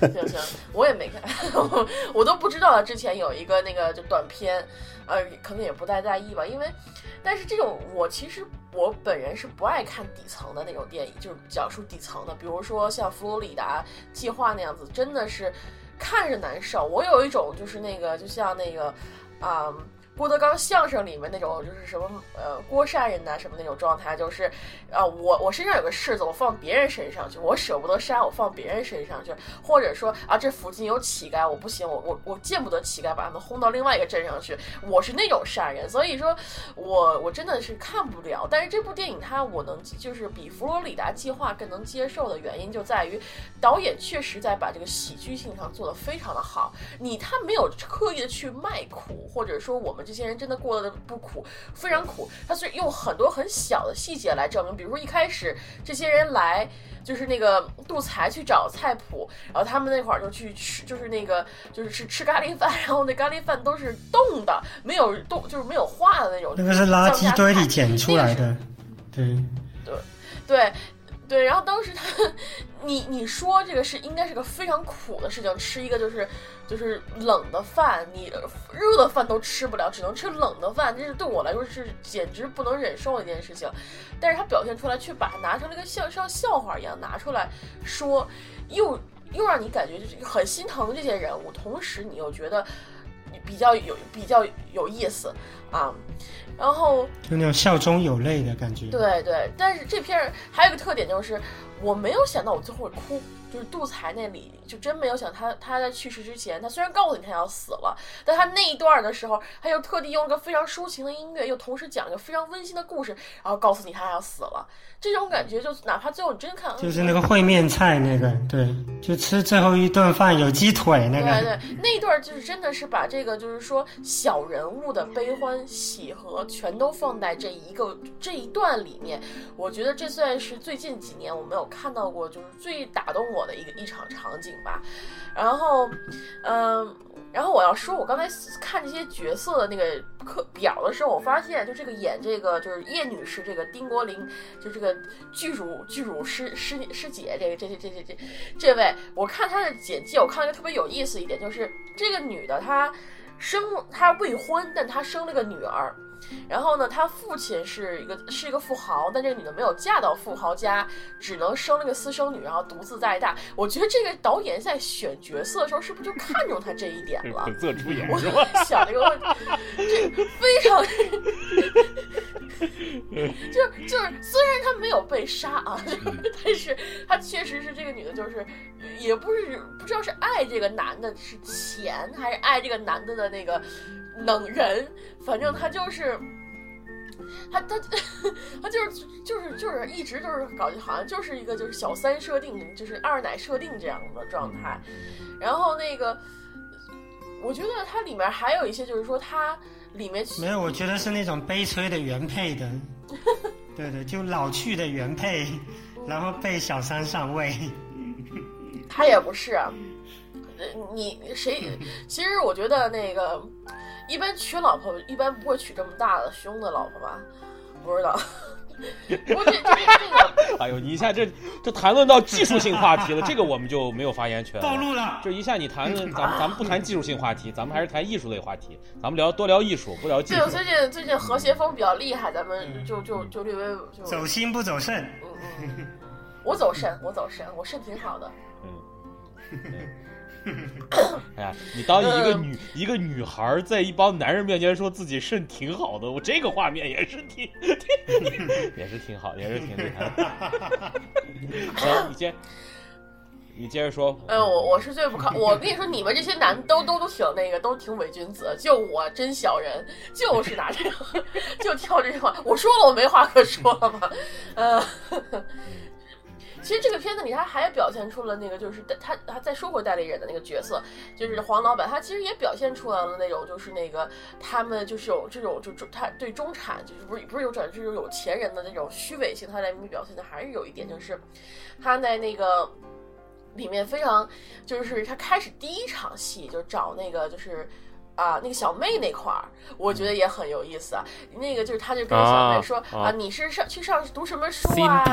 行行，我也没看，<laughs> 我都不知道之前有一个那个就短片，呃，可能也不太在意吧。因为，但是这种我其实我本人是不爱看底层的那种电影，就是讲述底层的，比如说像佛罗里达计划那样子，真的是看着难受。我有一种就是那个，就像那个啊。郭德纲相声里面那种就是什么呃郭杀人呐什么那种状态，就是啊我我身上有个柿子，我放别人身上去，我舍不得杀，我放别人身上去，或者说啊这附近有乞丐，我不行，我我我见不得乞丐，把他们轰到另外一个镇上去，我是那种善人，所以说我我真的是看不了。但是这部电影它我能就是比佛罗里达计划更能接受的原因就在于导演确实在把这个喜剧性上做得非常的好，你他没有刻意的去卖苦，或者说我们。这些人真的过得不苦，非常苦。他是用很多很小的细节来证明，比如说一开始这些人来，就是那个杜才去找菜谱，然后他们那会儿就去吃，就是那个就是吃吃咖喱饭，然后那咖喱饭都是冻的，没有冻，就是没有化的那种。那个是垃圾堆里捡出来的，对对对。对，然后当时他，你你说这个是应该是个非常苦的事情，吃一个就是就是冷的饭，你热的饭都吃不了，只能吃冷的饭，这是对我来说是简直不能忍受的一件事情。但是他表现出来，却把它拿成了一个像像笑话一样拿出来说，又又让你感觉就是很心疼这些人物，同时你又觉得。比较有比较有意思啊。然后就那种笑中有泪的感觉。对对，但是这片儿还有一个特点就是，我没有想到我最后会哭，就是杜才那里就真没有想他他在去世之前，他虽然告诉你他要死了，但他那一段的时候，他又特地用了个非常抒情的音乐，又同时讲一个非常温馨的故事，然后告诉你他要死了，这种感觉就哪怕最后你真看，就是那个烩面菜那个，对，就吃最后一顿饭有鸡腿那个。对对，那一段就是真的是把这个就是说小人物的悲欢喜和全都放在这一个这一段里面，我觉得这算是最近几年我没有看到过就是最打动我的一个一场场景吧。然后，嗯。然后我要说，我刚才看这些角色的那个课表的时候，我发现就这个演这个就是叶女士这个丁国林，就这个剧主剧主师师师姐这个这这这这这这位，我看她的简介，我看了一个特别有意思一点，就是这个女的她生她未婚，但她生了个女儿。然后呢，她父亲是一个是一个富豪，但这个女的没有嫁到富豪家，只能生了个私生女，然后独自在大。我觉得这个导演在选角色的时候，是不是就看中她这一点了？本色出演我想这个问题，这非常，<laughs> 就就是虽然她没有被杀啊，但是她确实是这个女的，就是也不是不知道是爱这个男的是钱，还是爱这个男的的那个能人，反正他就是。他他 <laughs> 他就是就是就是一直就是搞好像就是一个就是小三设定，就是二奶设定这样的状态。然后那个，我觉得它里面还有一些就是说它里面没有，我觉得是那种悲催的原配的，<laughs> 对对，就老去的原配，然后被小三上位。他也不是，呃你谁？其实我觉得那个。一般娶老婆一般不会娶这么大的胸的老婆吧？不知道。不过这这这个，<laughs> 哎呦，你一下这这谈论到技术性话题了，这个我们就没有发言权。暴露了。就一下你谈论，咱们咱们不谈技术性话题，咱们还是谈艺术类话题。咱们聊多聊艺术，不聊技术。对，最近最近和谐风比较厉害，咱们就就就略微就走心不走肾。嗯嗯，我走肾，<laughs> 我走肾，我肾挺好的。嗯。<laughs> <laughs> 哎呀，你当一个女、一个女孩在一帮男人面前说自己肾挺好的，我这个画面也是挺，<laughs> 也是挺好，也是挺厉害。行，你先，你接着说。嗯，我我是最不靠，我跟你说，你们这些男都都都挺那个，都挺伪君子，就我真小人，就是拿这个，<laughs> 就跳这句话。我说了，我没话可说了吗？呃。其实这个片子里，他还表现出了那个，就是他他再说回代理人的那个角色，就是黄老板，他其实也表现出来了那种，就是那个他们就是有这种，就中他对中产，就是不是不是有转，就是有钱人的那种虚伪性，他在里面表现的还是有一点，就是他在那个里面非常，就是他开始第一场戏就找那个就是。啊，那个小妹那块儿，我觉得也很有意思啊。那个就是，他就跟小妹说啊，你是上去上读什么书啊？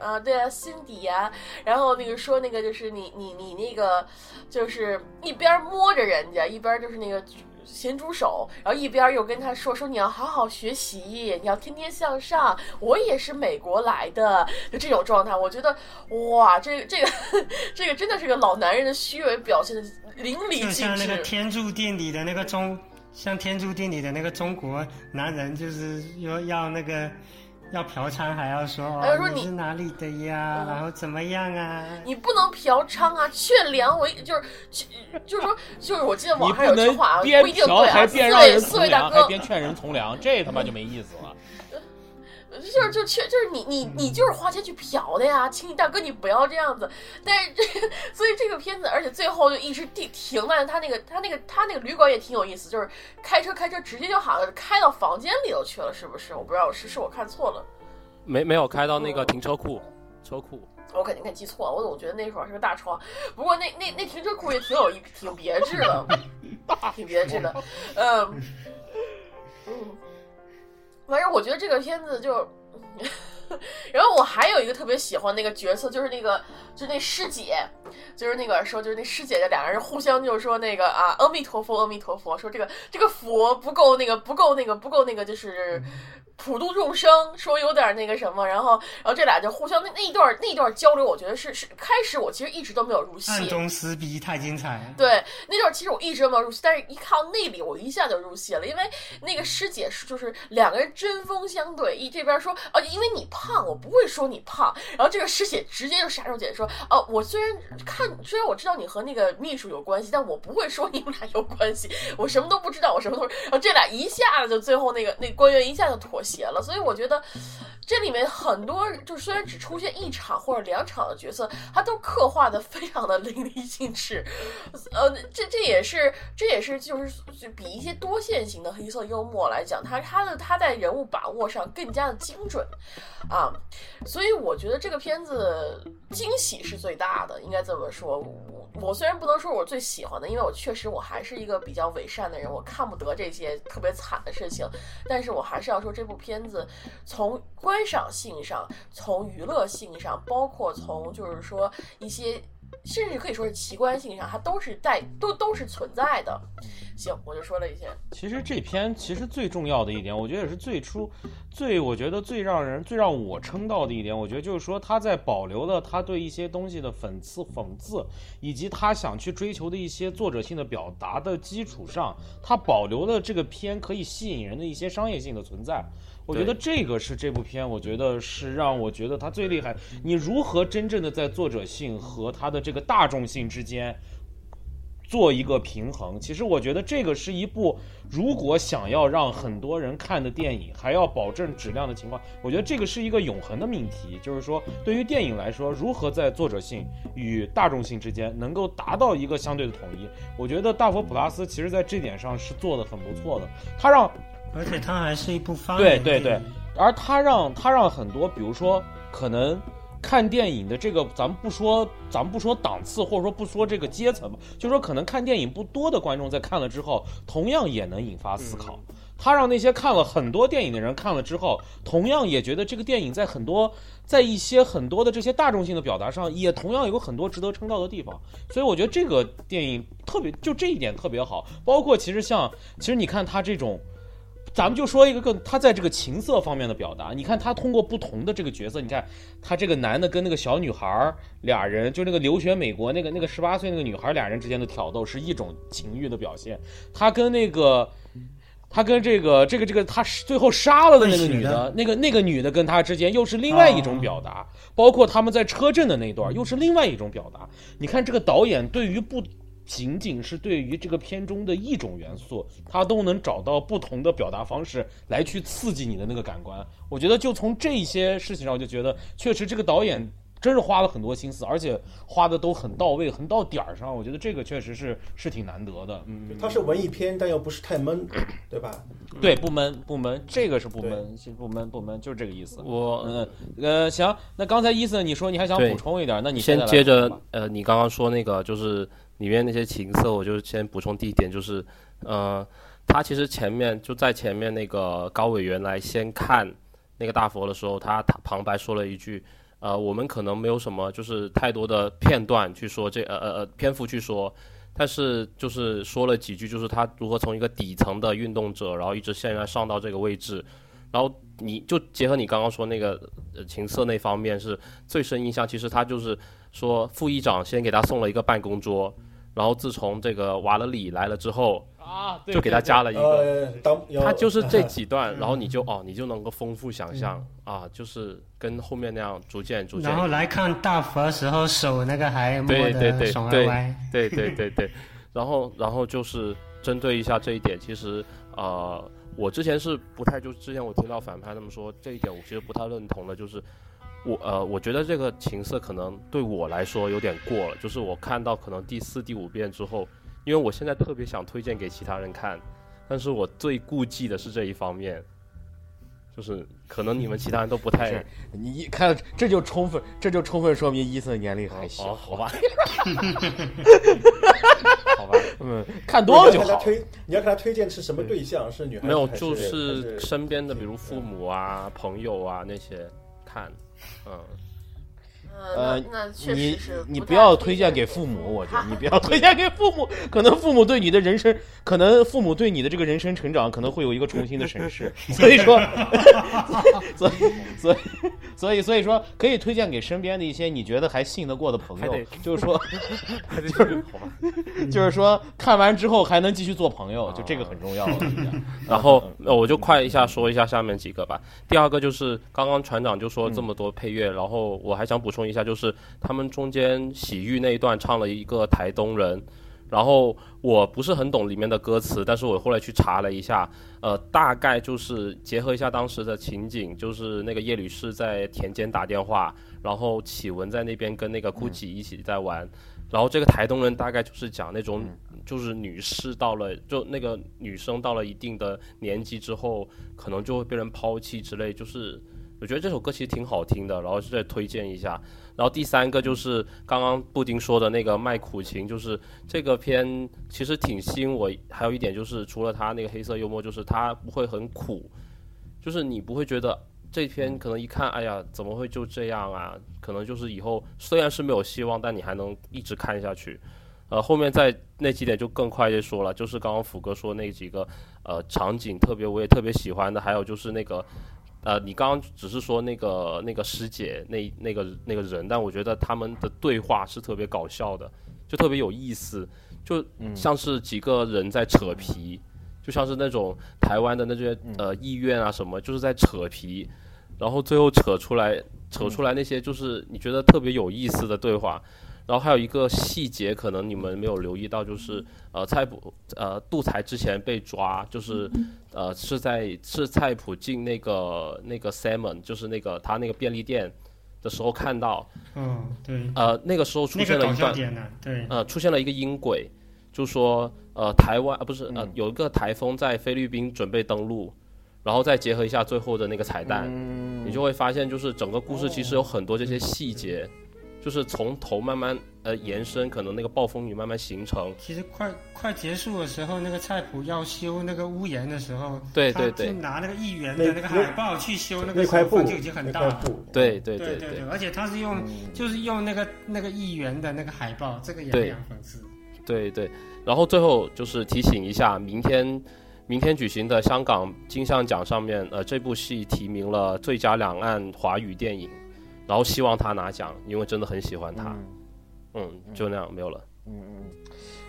啊，对啊，心底呀。然后那个说那个就是你你你那个就是一边摸着人家，一边就是那个咸猪手，然后一边又跟他说说你要好好学习，你要天天向上。我也是美国来的，就这种状态，我觉得哇，这个这个这个真的是个老男人的虚伪表现的。淋漓尽致，就像那个天注定里的那个中，像天注定里的那个中国男人，就是要要那个要嫖娼，还要说还要说你是哪里的呀，然后怎么样啊？你不能嫖娼啊，劝良为就是就是说就是我记得网上有句话啊，不一定对啊，四位四位大哥边劝人从良，这他妈就没意思了。就是就确就是你你你就是花钱去嫖的呀，请你大哥你不要这样子。但是这 <laughs> 所以这个片子，而且最后就一直停停在他那个他那个他那个旅馆也挺有意思，就是开车开车直接就好像开到房间里头去了，是不是？我不知道是是我看错了，没没有开到那个停车库车库，我肯定看记错了，我总觉得那会儿是个大窗。不过那那那停车库也挺有意挺别致的，挺别致的，<laughs> 嗯嗯。<laughs> 反正我觉得这个片子就，然后我还有一个特别喜欢那个角色，就是那个就那师姐，就是那个说就是那师姐的两个人互相就说那个啊阿弥陀佛阿弥陀佛，说这个这个佛不够那个不够那个不够那个就是普度众生，说有点那个什么，然后然后这俩就互相那那一段那一段交流，我觉得是是开始我其实一直都没有入戏，暗中撕逼太精彩了。对，那段其实我一直都没有入戏，但是一看到那里，我一下就入戏了，因为那个师姐是就是两个人针锋相对，一这边说啊，因为你胖，我不会说你胖，然后这个师姐直接就杀手锏说，哦、我虽然看 <laughs> 虽然我知道你和那个秘书有关系，但我不会说你们俩有关系，我什么都不知道，我什么都，然后这俩一下子就最后那个那官员一下就妥协了，所以我觉得这里面很多就虽然只出现一场或者两场的角色，他都刻画的非常的淋漓尽致，呃，这这也是这也是就是就比一些多线型的黑色幽默来讲，他他的他在人物把握上更加的精准。啊，所以我觉得这个片子惊喜是最大的，应该这么说。我虽然不能说我最喜欢的，因为我确实我还是一个比较伪善的人，我看不得这些特别惨的事情，但是我还是要说这部片子从观赏性上，从娱乐性上，包括从就是说一些。甚至可以说是奇观性上，它都是在都都是存在的。行，我就说了一些。其实这篇其实最重要的一点，我觉得也是最初最我觉得最让人最让我称道的一点，我觉得就是说他在保留了他对一些东西的讽刺讽刺，以及他想去追求的一些作者性的表达的基础上，他保留了这个片可以吸引人的一些商业性的存在。我觉得这个是这部片，我觉得是让我觉得它最厉害。你如何真正的在作者性和它的这个大众性之间做一个平衡？其实我觉得这个是一部如果想要让很多人看的电影，还要保证质量的情况，我觉得这个是一个永恒的命题。就是说，对于电影来说，如何在作者性与大众性之间能够达到一个相对的统一？我觉得大佛普拉斯其实在这点上是做的很不错的。他让而且它还是一部发对对对，而它让它让很多，比如说可能看电影的这个，咱们不说，咱们不说档次，或者说不说这个阶层吧，就说可能看电影不多的观众在看了之后，同样也能引发思考。他让那些看了很多电影的人看了之后，同样也觉得这个电影在很多在一些很多的这些大众性的表达上，也同样有很多值得称道的地方。所以我觉得这个电影特别，就这一点特别好。包括其实像，其实你看他这种。咱们就说一个更，他在这个情色方面的表达，你看他通过不同的这个角色，你看他这个男的跟那个小女孩儿俩人，就那个留学美国那个那个十八岁那个女孩儿俩人之间的挑逗是一种情欲的表现，他跟那个。他跟这个这个这个他最后杀了的那个女的，那个那个女的跟他之间又是另外一种表达，包括他们在车震的那段又是另外一种表达。你看这个导演对于不仅仅是对于这个片中的一种元素，他都能找到不同的表达方式来去刺激你的那个感官。我觉得就从这一些事情上，我就觉得确实这个导演真是花了很多心思，而且花的都很到位，很到点儿上。我觉得这个确实是是挺难得的。嗯，它是文艺片，但又不是太闷，对吧？对，不闷不闷，这个是不闷，是不闷不闷，就是这个意思。我嗯呃行，那刚才伊森你说你还想补充一点，那你先现在来接着呃，你刚刚说那个就是里面那些情色，我就先补充第一点，就是呃，他其实前面就在前面那个高委员来先看那个大佛的时候，他他旁白说了一句，呃，我们可能没有什么就是太多的片段去说这呃呃呃篇幅去说。但是就是说了几句，就是他如何从一个底层的运动者，然后一直现在上到这个位置，然后你就结合你刚刚说那个呃情色那方面是最深印象，其实他就是说副议长先给他送了一个办公桌，然后自从这个瓦勒里来了之后，啊，就给他加了一个，他就是这几段，然后你就哦，你就能够丰富想象啊，就是跟后面那样逐渐逐渐。然后来看大佛时候，手那个还摸对对得对对爽歪歪。对对对对，<laughs> 然后然后就是针对一下这一点，其实呃，我之前是不太就之前我听到反派他们说这一点，我其实不太认同的，就是我呃，我觉得这个情色可能对我来说有点过了，就是我看到可能第四、第五遍之后，因为我现在特别想推荐给其他人看，但是我最顾忌的是这一方面。就是可能你们其他人都不太 <laughs> 是你一看这就充分这就充分说明伊森年龄还小，哦好吧，好吧，<laughs> 嗯，看多了就好。你要看他推，你要看他推荐是什么对象，是女孩没有，就是是身边的，比如父母啊、朋友啊那些看，嗯，呃你你不要推荐荐给父母，我觉得你不要推荐给父母，可能父母对你的人生，可能父母对你的这个人生成长可能会有一个重新的审视，<laughs> 所以说，<laughs> 所以所以所以所以说可以推荐给身边的一些你觉得还信得过的朋友，就是说 <laughs> 就是好吧。就是说看完之后还能继续做朋友，就这个很重要。然后呃我就快一下说一下下面几个吧。第二个就是刚刚船长就说这么多配乐，然后我还想补充一下，就是他们中间洗浴那一段唱了一个台东人，然后我不是很懂里面的歌词，但是我后来去查了一下，呃，大概就是结合一下当时的情景，就是那个叶女士在田间打电话，然后启文在那边跟那个 GUCCI 一起在玩。然后这个台东人大概就是讲那种，就是女士到了，就那个女生到了一定的年纪之后，可能就会被人抛弃之类。就是我觉得这首歌其实挺好听的，然后再推荐一下。然后第三个就是刚刚布丁说的那个卖苦情，就是这个片其实挺吸引我。还有一点就是，除了他那个黑色幽默，就是他不会很苦，就是你不会觉得这篇可能一看，哎呀，怎么会就这样啊？可能就是以后虽然是没有希望，但你还能一直看下去。呃，后面在那几点就更快些说了，就是刚刚福哥说那几个呃场景特别，我也特别喜欢的，还有就是那个呃，你刚刚只是说那个那个师姐那那个那个人，但我觉得他们的对话是特别搞笑的，就特别有意思，就像是几个人在扯皮，就像是那种台湾的那些呃意愿啊什么，就是在扯皮，然后最后扯出来扯出来那些就是你觉得特别有意思的对话。然后还有一个细节，可能你们没有留意到，就是呃，蔡普呃杜才之前被抓，就是呃是在是蔡普进那个那个 Salmon，就是那个他那个便利店的时候看到，嗯，对，呃那个时候出现了一段对，呃，出现了一个音轨，就说呃台湾啊不是呃有一个台风在菲律宾准备登陆，然后再结合一下最后的那个彩蛋，你就会发现就是整个故事其实有很多这些细节，就是从头慢慢呃延伸，可能那个暴风雨慢慢形成，其实快快结束的时候，那个菜谱要修那个屋檐的时候，对对对就拿那个议员的那个海报去修那个那块布就已经很大了。对对对对对，而且他是用、就是用那个那个议员的那个海报，这个也对非常讽刺。对对，然后最后就是提醒一下，明天明天举行的香港金像奖上面，呃，这部戏提名了最佳两岸华语电影，然后希望他拿奖，因为真的很喜欢他。嗯，就那样，没有了。嗯嗯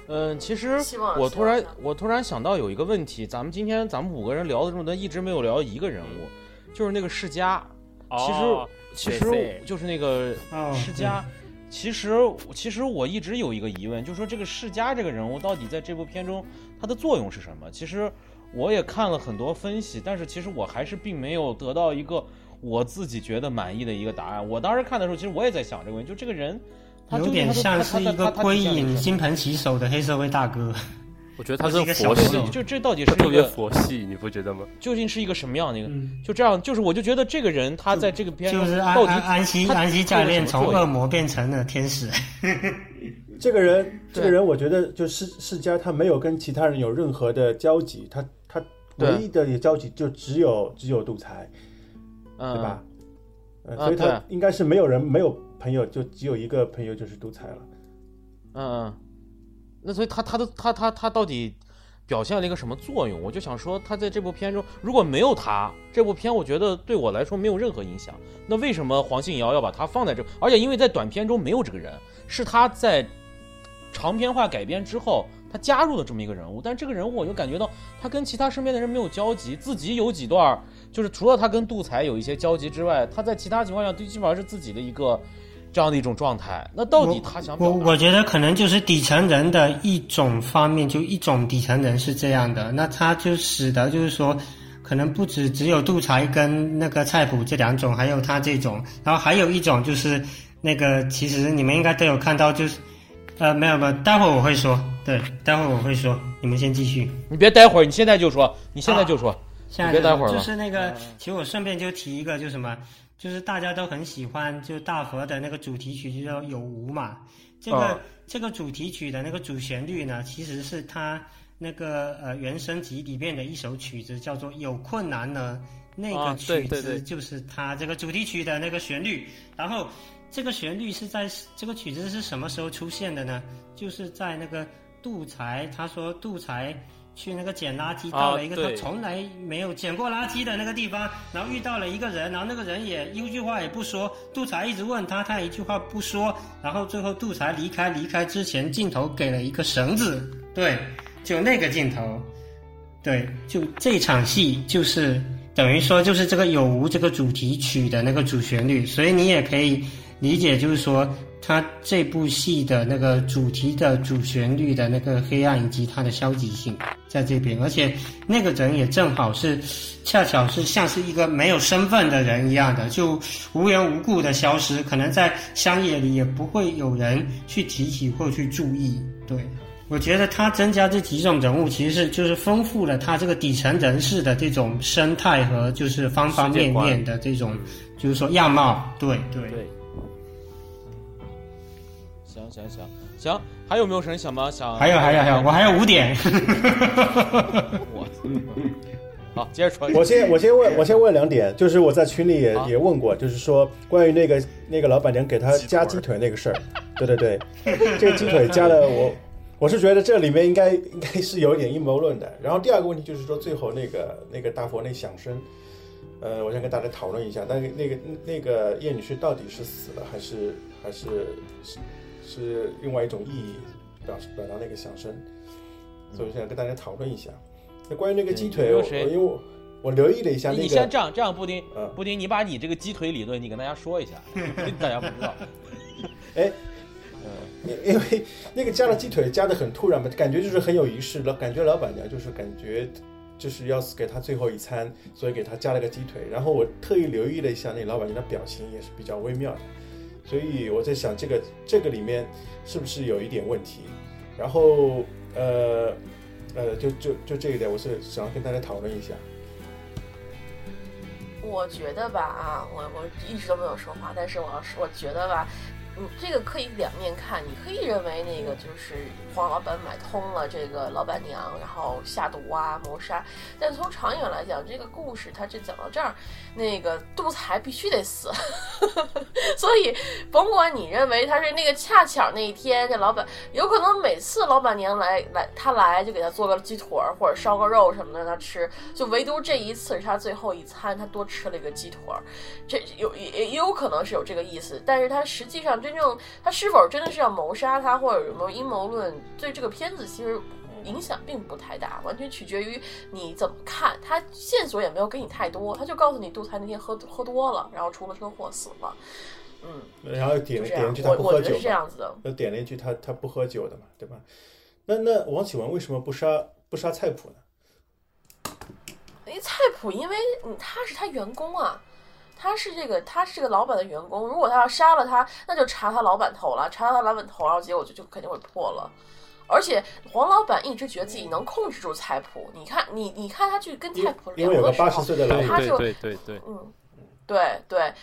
嗯，其实我突然我突然想到有一个问题，咱们今天咱们五个人聊的这么多，一直没有聊一个人物，就是那个世嘉。其实哦其谢谢实就是那个哦世嘉。其实其实我一直有一个疑问，就是说这个世嘉这个人物到底在这部片中他的作用是什么？其实我也看了很多分析，但是其实我还是并没有得到一个我自己觉得满意的一个答案。我当时看的时候，其实我也在想这个问题，就这个人。他有点像是一个归隐金盆洗手的黑社会大哥。我觉得他是一个佛系就这到底是特别是一个佛系，你不觉得吗？究竟是一个什么样的一个？嗯，就这样，就是我就觉得这个人他在这个片中就是安安安息他安西教练从恶魔变成了天使。<laughs> 这个人，这个人，我觉得就世世家他没有跟其他人有任何的交集，他他唯一的也交集就只有只有杜才，嗯，对吧？呃，啊所以他应该是没有人没有朋友，就只有一个朋友就是独裁了。嗯嗯，那所以他他的他他他到底表现了一个什么作用？我就想说，他在这部片中如果没有他，这部片我觉得对我来说没有任何影响。那为什么黄信尧要把他放在这？而且因为在短片中没有这个人，是他在长篇化改编之后，他加入了这么一个人物。但这个人物我就感觉到他跟其他身边的人没有交集，自己有几段儿就是除了他跟杜才有一些交集之外，他在其他情况下都基本上是自己的一个这样的一种状态。那到底他想表达我我觉得可能就是底层人的一种方面，就一种底层人是这样的，那他就使得就是说，可能不止只有杜才跟那个菜谱这两种，还有他这种，然后还有一种就是那个，其实你们应该都有看到，就是呃没有没有，待会儿我会说，对，待会儿我会说，你们先继续。你别待会儿，你现在就说，你现在就说。现在别待会儿就是那个，其实我顺便就提一个，就什么，就是大家都很喜欢，就大佛的那个主题曲，就叫《有无》嘛。这个、哦这个主题曲的那个主旋律呢，其实是他那个呃原声集里面的一首曲子，叫做《有困难呢》。那啊个曲子就是他这个主题曲的那个旋律，然后这个旋律是在这个曲子是什么时候出现的呢？就是在那个杜才，他说杜才去那个捡垃圾，啊到了一个他从来没有捡过垃圾的那个地方，然后遇到了一个人，然后那个人也一句话也不说，杜才一直问他，他一句话不说，然后最后杜才离开，离开之前镜头给了一个绳子，对，就那个镜头，对，就这场戏就是等于说就是这个有无这个主题曲的那个主旋律，所以你也可以理解，就是说他这部戏的那个主题的主旋律的那个黑暗以及它的消极性在这边，而且那个人也正好是恰巧是像是一个没有身份的人一样的，就无缘无故的消失，可能在乡野里也不会有人去提起或去注意，对。我觉得他增加这几种人物，其实是就是丰富了他这个底层人士的这种生态和就是方方面面的这种，就是说样貌。对对对，行行行行，还有没有人想吗？想还有还有还有，我还有五点。<laughs> 我好，接着说。我先我先问，我先问两点，就是我在群里也好也问过，就是说关于那个那个老板娘给他加鸡腿那个事儿，对对对，这个鸡腿加了我，我是觉得这里面应该应该是有一点阴谋论的。然后第二个问题就是说，最后那个那个大佛那响声，呃，我想跟大家讨论一下，那个那个那个叶女士到底是死了还是还是是是另外一种意义表示表达那个响声，所以我想跟大家讨论一下。那关于那个鸡腿，我我我留意了一下那个，你先这样，这样布丁，嗯布丁，你把你这个鸡腿理论，你跟大家说一下，<laughs> 大家不知道。哎，因因为那个加了鸡腿加的很突然嘛，感觉就是很有仪式老，感觉老板娘就是感觉就是要给他最后一餐，所以给他加了个鸡腿。然后我特意留意了一下那老板娘的表情，也是比较微妙的，所以我在想这个这个里面是不是有一点问题？然后呃呃，就就就这一点，我是想要跟大家讨论一下。我觉得吧啊，我我一直都没有说话，但是我要说，我觉得吧，嗯，这个可以两面看，你可以认为那个就是黄老板买通了这个老板娘，然后下毒啊谋杀，但从长远来讲，这个故事它这讲到这儿，那个杜才必须得死，<laughs> 所以甭管你认为他是那个恰巧那一天这老板有可能每次老板娘来来他来就给他做个鸡腿儿或者烧个肉什么的让他吃，就唯独这一次是他最后一餐，他多吃了一个鸡腿儿，这有也也有可能是有这个意思，但是他实际上真正他是否真的是要谋杀他，或者有没有阴谋论，对这个片子其实。影响并不太大，完全取决于你怎么看。他线索也没有给你太多，他就告诉你杜才那天喝喝多了，然后出了车祸死了。嗯，然后点就这样点一句。他我不喝酒是这，样子的。又点了一句他他不喝酒的嘛，对吧？那那王启文为什么不杀不杀菜谱呢？因为菜谱，因为嗯他是他员工啊，他是这个他是这个老板的员工。如果他要杀了他，那就查他老板头了，查他老板头，然后结果就就肯定会破了。而且黄老板一直觉得自己能控制住菜谱，你看你你看他去跟菜谱因为有个聊的时候，八十岁的老，他就对对对对，嗯，对对，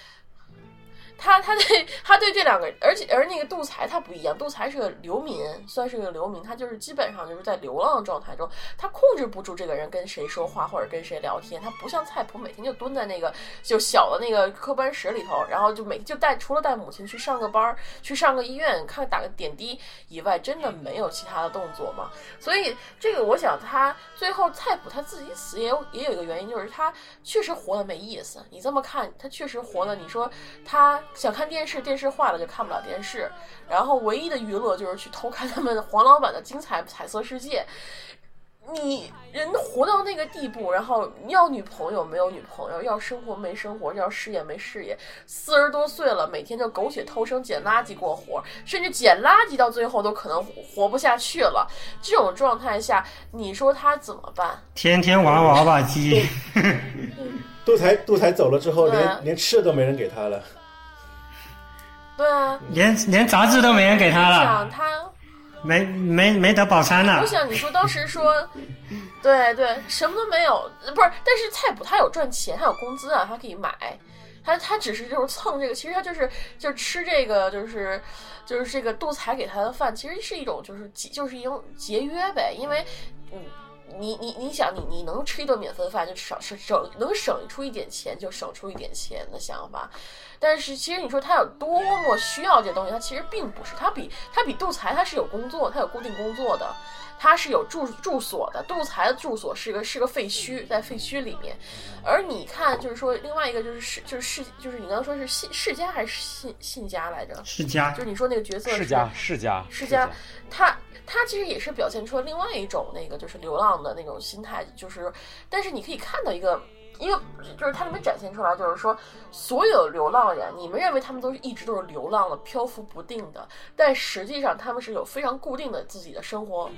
他他对他对这两个，而且而那个杜才他不一样，杜才是个流民，算是个流民，他就是基本上就是在流浪状态中，他控制不住这个人跟谁说话或者跟谁聊天，他不像菜谱每天就蹲在那个就小的那个科班室里头，然后就每就带除了带母亲去上个班儿，去上个医院看打个点滴以外，真的没有其他的动作嘛。所以这个我想他最后菜谱他自己死也有也有一个原因，就是他确实活得没意思。你这么看，他确实活的，你说他想看电视，电视坏了就看不了电视，然后唯一的娱乐就是去偷看他们黄老板的精彩彩色世界。你人活到那个地步，然后要女朋友没有女朋友，要生活没生活，要事业没事业，四十多岁了，每天就苟且偷生、捡垃圾过活，甚至捡垃圾到最后都可能活不下去了。这种状态下，你说他怎么办？天天玩娃娃机，<laughs> 杜 <laughs> 才杜才走了之后，连连吃的都没人给他了。对啊，连连杂志都没人给他了，想他，没没没得饱餐了我。想你说当时说，<laughs> 对对，什么都没有，不是，但是菜谱他有赚钱，他有工资啊，他可以买。他他只是就是蹭这个，其实他就是就是吃这个，就是就是这个杜才给他的饭，其实是一种就是节就是一种节约呗，因为嗯。你你你想，你你能吃一顿免费饭，就省省省能省出一点钱，就省出一点钱的想法。但是其实你说他有多么需要这东西，他其实并不是。他比他比杜才他是有工作，他有固定工作的，他是有住住所的。杜才的住所是个是个废墟，在废墟里面。而你看，就是说另外一个就是世就是世就是你刚刚说是信世家还是信信家来着？世家就是你说那个角色世家世家世家，他他其实也是表现出了另外一种那个就是流浪的那种心态，就是但是你可以看到一个。一个就是它里面展现出来，就是说，所有流浪人，你们认为他们都是一直都是流浪的、漂浮不定的，但实际上他们是有非常固定的自己的生活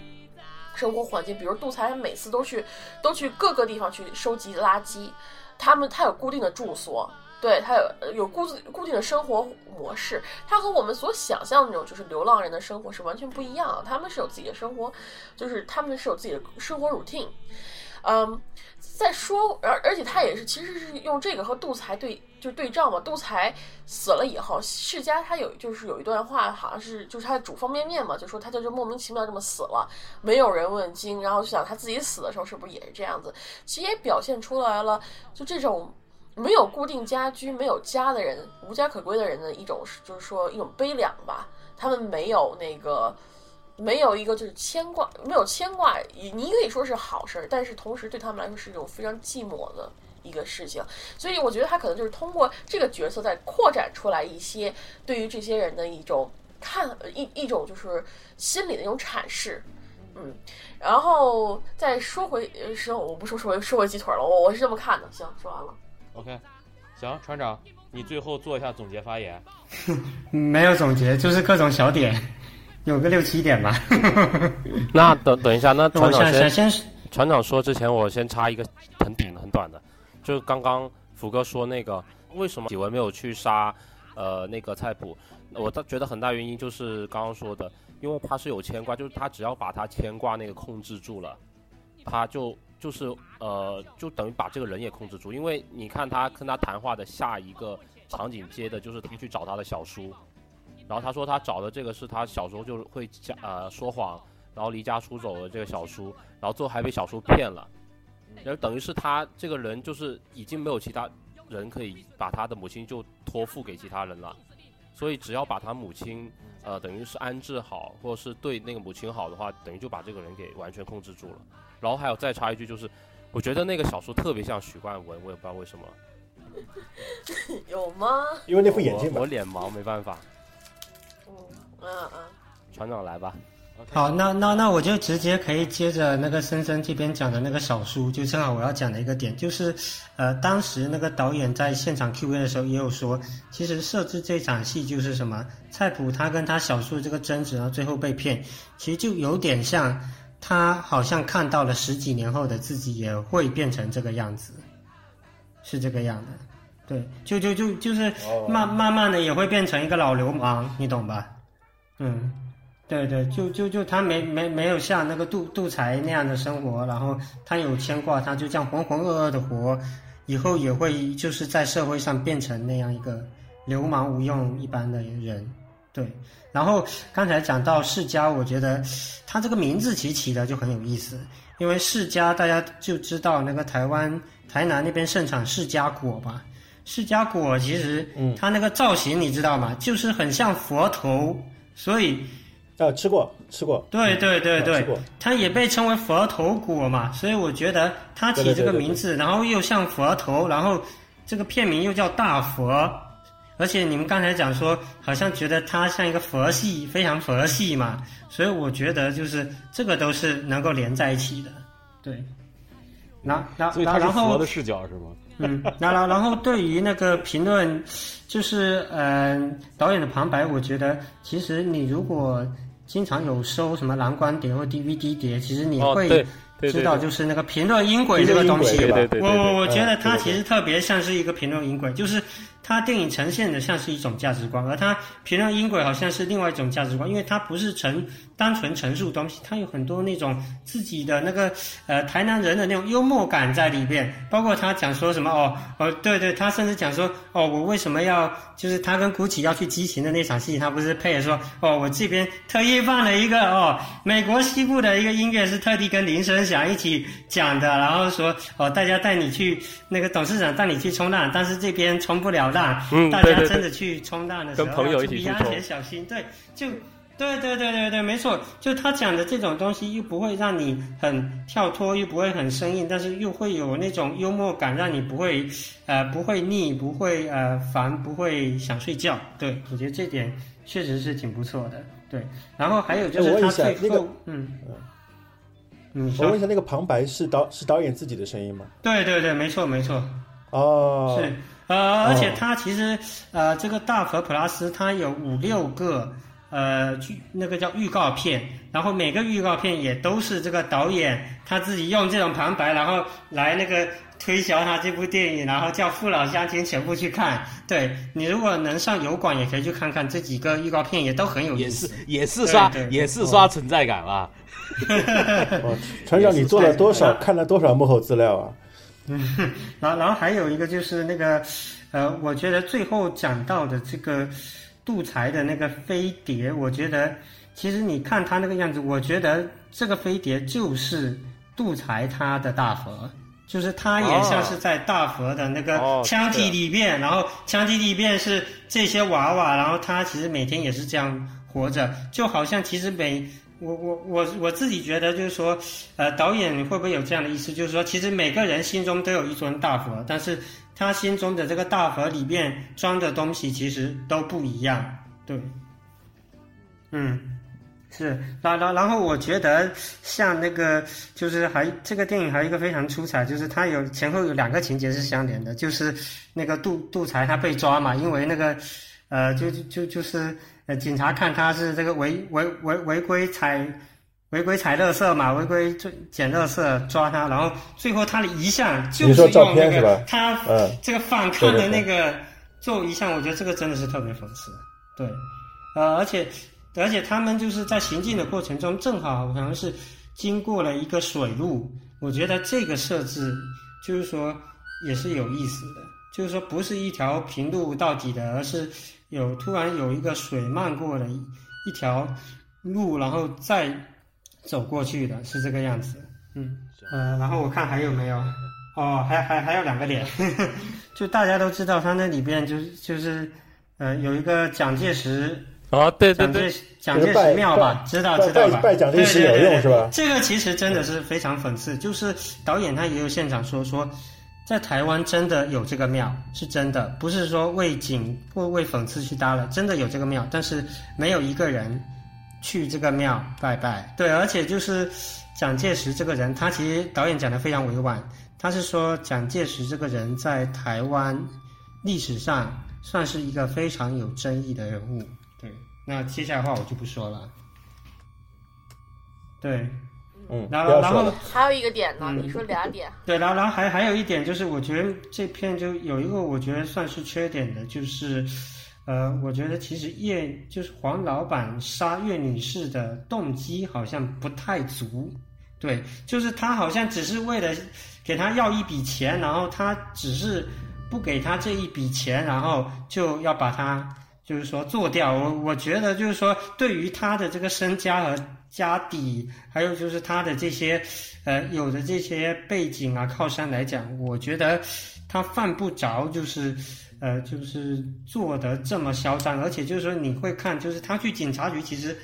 生活环境。比如杜才每次都去都去各个地方去收集垃圾，他们他有固定的住所，对他有有固固定的生活模式。他和我们所想象的那种就是流浪人的生活是完全不一样。他们是有自己的生活，就是他们是有自己的生活 routine。嗯。再说，而而且他也是，其实是用这个和杜才对就是对照嘛。杜才死了以后，世家他有就是有一段话，好像是就是他煮方便面嘛，就说他就就莫名其妙这么死了，没有人问津。然后就想他自己死的时候是不是也是这样子？其实也表现出来了，就这种没有固定家居、没有家的人、无家可归的人的一种，就是说一种悲凉吧。他们没有那个。没有一个就是牵挂，没有牵挂，你可以说是好事儿，但是同时对他们来说是一种非常寂寞的一个事情。所以我觉得他可能就是通过这个角色在扩展出来一些对于这些人的一种看一一种就是心理的一种阐释。嗯，然后再说回，行，我不说说回说回鸡腿了，我我是这么看的。行，说完了。OK，行，船长，你最后做一下总结发言。<laughs> 没有总结，就是各种小点。有个六七点吧。<laughs> 那等等一下，那船长先船长说之前，我先插一个很短很短的，就是刚刚福哥说那个为什么几文没有去杀呃那个菜谱，我倒觉得很大原因就是刚刚说的，因为他是有牵挂，就是他只要把他牵挂那个控制住了，他就就是呃就等于把这个人也控制住，因为你看他跟他谈话的下一个场景接的就是他去找他的小叔。然后他说他找的这个是他小时候就会假呃说谎，然后离家出走的这个小叔，然后最后还被小叔骗了，然后等于是他这个人就是已经没有其他人可以把他的母亲就托付给其他人了，所以只要把他母亲呃等于是安置好，或者是对那个母亲好的话，等于就把这个人给完全控制住了。然后还有再插一句就是，我觉得那个小叔特别像许冠文，我也不知道为什么。<laughs> 有吗？因为那副眼镜我脸盲没办法。嗯嗯，船长来吧。好，那那那我就直接可以接着那个森森这边讲的那个小叔，就正好我要讲的一个点，就是，呃，当时那个导演在现场 Q&A 的时候也有说，其实设置这场戏就是什么，菜谱他跟他小叔这个争执，然后最后被骗，其实就有点像他好像看到了十几年后的自己也会变成这个样子，是这个样的，对，就就就就是慢慢慢的也会变成一个老流氓，你懂吧？嗯，对对，就就就他没没没有像那个杜杜才那样的生活，然后他有牵挂，他就这样浑浑噩噩的活，以后也会就是在社会上变成那样一个流氓无用一般的人，对。然后刚才讲到世家，我觉得他这个名字起起的就很有意思，因为世家大家就知道那个台湾台南那边盛产世家果吧，释迦果其实它那个造型你知道吗？就是很像佛头。所以，呃，吃过，吃过。对对对对，它也被称为佛头果嘛。所以我觉得它起这个名字，然后又像佛头，然后这个片名又叫大佛，而且你们刚才讲说，好像觉得它像一个佛系，非常佛系嘛。所以我觉得就是这个都是能够连在一起的。对，然然然后佛的视角是吗？嗯，然后然后对于那个评论，就是嗯导演的旁白，我觉得其实你如果经常有收什么蓝光碟或 DVD 碟，其实你会知道就是那个评论音轨这个东西。我我我觉得它其实特别像是一个评论音轨，就是他电影呈现的像是一种价值观，而他评论音轨好像是另外一种价值观，因为他不是呈单纯陈述东西，他有很多那种自己的那个呃台南人的那种幽默感在里边，包括他讲说什么哦哦对对，他甚至讲说哦我为什么要就是他跟古奇要去激情的那场戏，他不是配说哦我这边特意放了一个哦美国西部的一个音乐是特地跟林声祥一起讲的，然后说哦大家带你去那个董事长带你去冲浪，但是这边冲不了浪，嗯大家真的去冲浪的时候跟朋友一起去冲全小心，对就。对对对对对，没错，就他讲的这种东西，又不会让你很跳脱，又不会很生硬，但是又会有那种幽默感，让你不会呃不会腻，不会呃烦，不会想睡觉。对我觉得这点确实是挺不错的。对，然后还有就哎我问是他最一下那个后，嗯，你我问一下那个旁白是导是导演自己的声音吗？对对对，没错没错，哦，是，呃，而且他其实呃，这个大佛普拉斯他有五六个呃剧那个叫预告片，然后每个预告片也都是这个导演他自己用这种旁白，然后来那个推销他这部电影，然后叫父老乡亲全部去看。对你如果能上油管，也可以去看看这几个预告片，也都很有意也是思。也是刷对对也是刷存在感了。<laughs> 哦，船长，你做了多少？看了多少幕后资料啊？嗯 <laughs> 然后，然后还有一个就是那个，呃，我觉得最后讲到的这个杜才的那个飞碟，我觉得其实你看他那个样子，我觉得这个飞碟就是杜才他的大佛。就是他也像是在大佛的那个腔体里面，然后腔体里面是这些娃娃，然后他其实每天也是这样活着，就好像其实每我我我我自己觉得就是说，呃，导演会不会有这样的意思，就是说，其实每个人心中都有一尊大佛，但是他心中的这个大盒里面装的东西其实都不一样，对，嗯。是，然然然后我觉得像那个就是还这个电影还有一个非常出彩，就是它有前后有两个情节是相连的，就是那个杜杜才他被抓嘛，因为那个呃就就就就是呃警察看他是这个违违违违规采违规采垃圾嘛，违规就捡垃圾抓他，然后最后他的遗像就是用那个他嗯。这个反抗的那个做遗像，我觉得这个真的是特别讽刺，对，呃，而且而且他们就是在行进的过程中，正好好像是经过了一个水路，我觉得这个设置就是说也是有意思的，就是说不是一条平路到底的，而是有突然有一个水漫过的一一条路，然后再走过去的，是这个样子。嗯，呃，然后我看还有没有？哦，还还还有两个点，<laughs> 就大家都知道，他那里边就是就是呃有一个蒋介石啊，对对蒋对，介蒋介石庙吧，知道知道吧？拜拜蒋介石有对对对用是吧？这个其实真的是非常讽刺，就是导演他也有现场说说，在台湾真的有这个庙，是真的，不是说为景或为讽刺去搭了，真的有这个庙，但是没有一个人去这个庙拜拜。对，而且就是蒋介石这个人，他其实导演讲的非常委婉，他是说蒋介石这个人在台湾历史上算是一个非常有争议的人物。对，那接下来的话我就不说了。对，嗯，然后然后。还有一个点呢，嗯你说俩点，对，然后然后还还有一点就是，我觉得这片就有一个我觉得算是缺点的，就是，呃，我觉得其实叶就是黄老板杀岳女士的动机好像不太足，对，就是他好像只是为了给他要一笔钱，然后他只是不给他这一笔钱，然后就要把他就是说做掉。我我觉得就是说，对于他的这个身家和家底，还有就是他的这些呃有的这些背景啊靠山来讲，我觉得他犯不着就是。呃，就是做的这么嚣张，而且就是说你会看，就是他去警察局，其实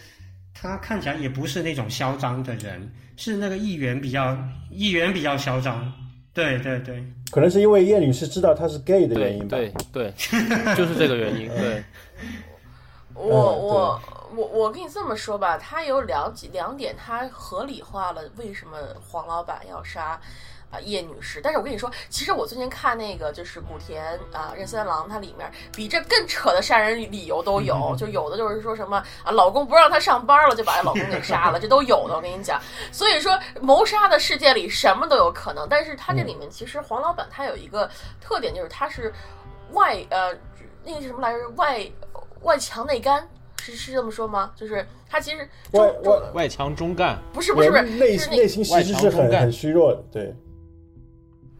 他看起来也不是那种嚣张的人，是那个议员比较议员比较嚣张。对对对，可能是因为叶女士知道他是 gay 的原因吧。对对，就是这个原因。<laughs> 对，我嗯我我我跟你这么说吧，他有两几两点，他合理化了为什么黄老板要杀。啊，叶女士，但是我跟你说，其实我最近看那个就是古田啊任三郎，他里面比这更扯的杀人理由都有，<laughs> 就有的就是说什么啊，老公不让她上班了，就把老公给杀了，<laughs> 这都有的。我跟你讲，所以说谋杀的世界里什么都有可能，但是他这里面其实黄老板他有一个特点，就是他是外呃那个什么来着，外外强内干，是是这么说吗？就是他其实外外外强中干，不是不是不是内是那内心其实是很很虚弱的，对。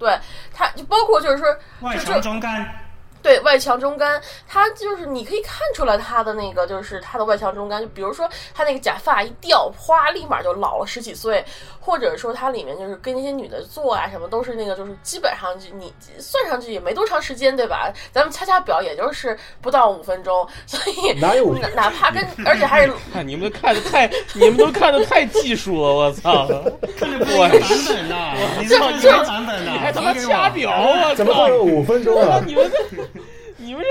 对，他就包括就是说外就强中干，对外强中干，他就是你可以看出来他的那个就是他的外强中干，就比如说他那个假发一掉，哗，立马就老了十几岁，或者说他里面就是跟那些女的做啊什么都是那个就是基本上就你算上去也没多长时间对吧？咱们掐掐表也就是不到五分钟，所以哪有哪哪怕跟 <laughs> 而且还是看你们都看的太，你们都看的太技术了，我操！<laughs> 看的不一个版本呐，你是看什么版本呐？你还他妈提给我掐表，我怎么会有五分钟啊？<laughs> 你们这，你们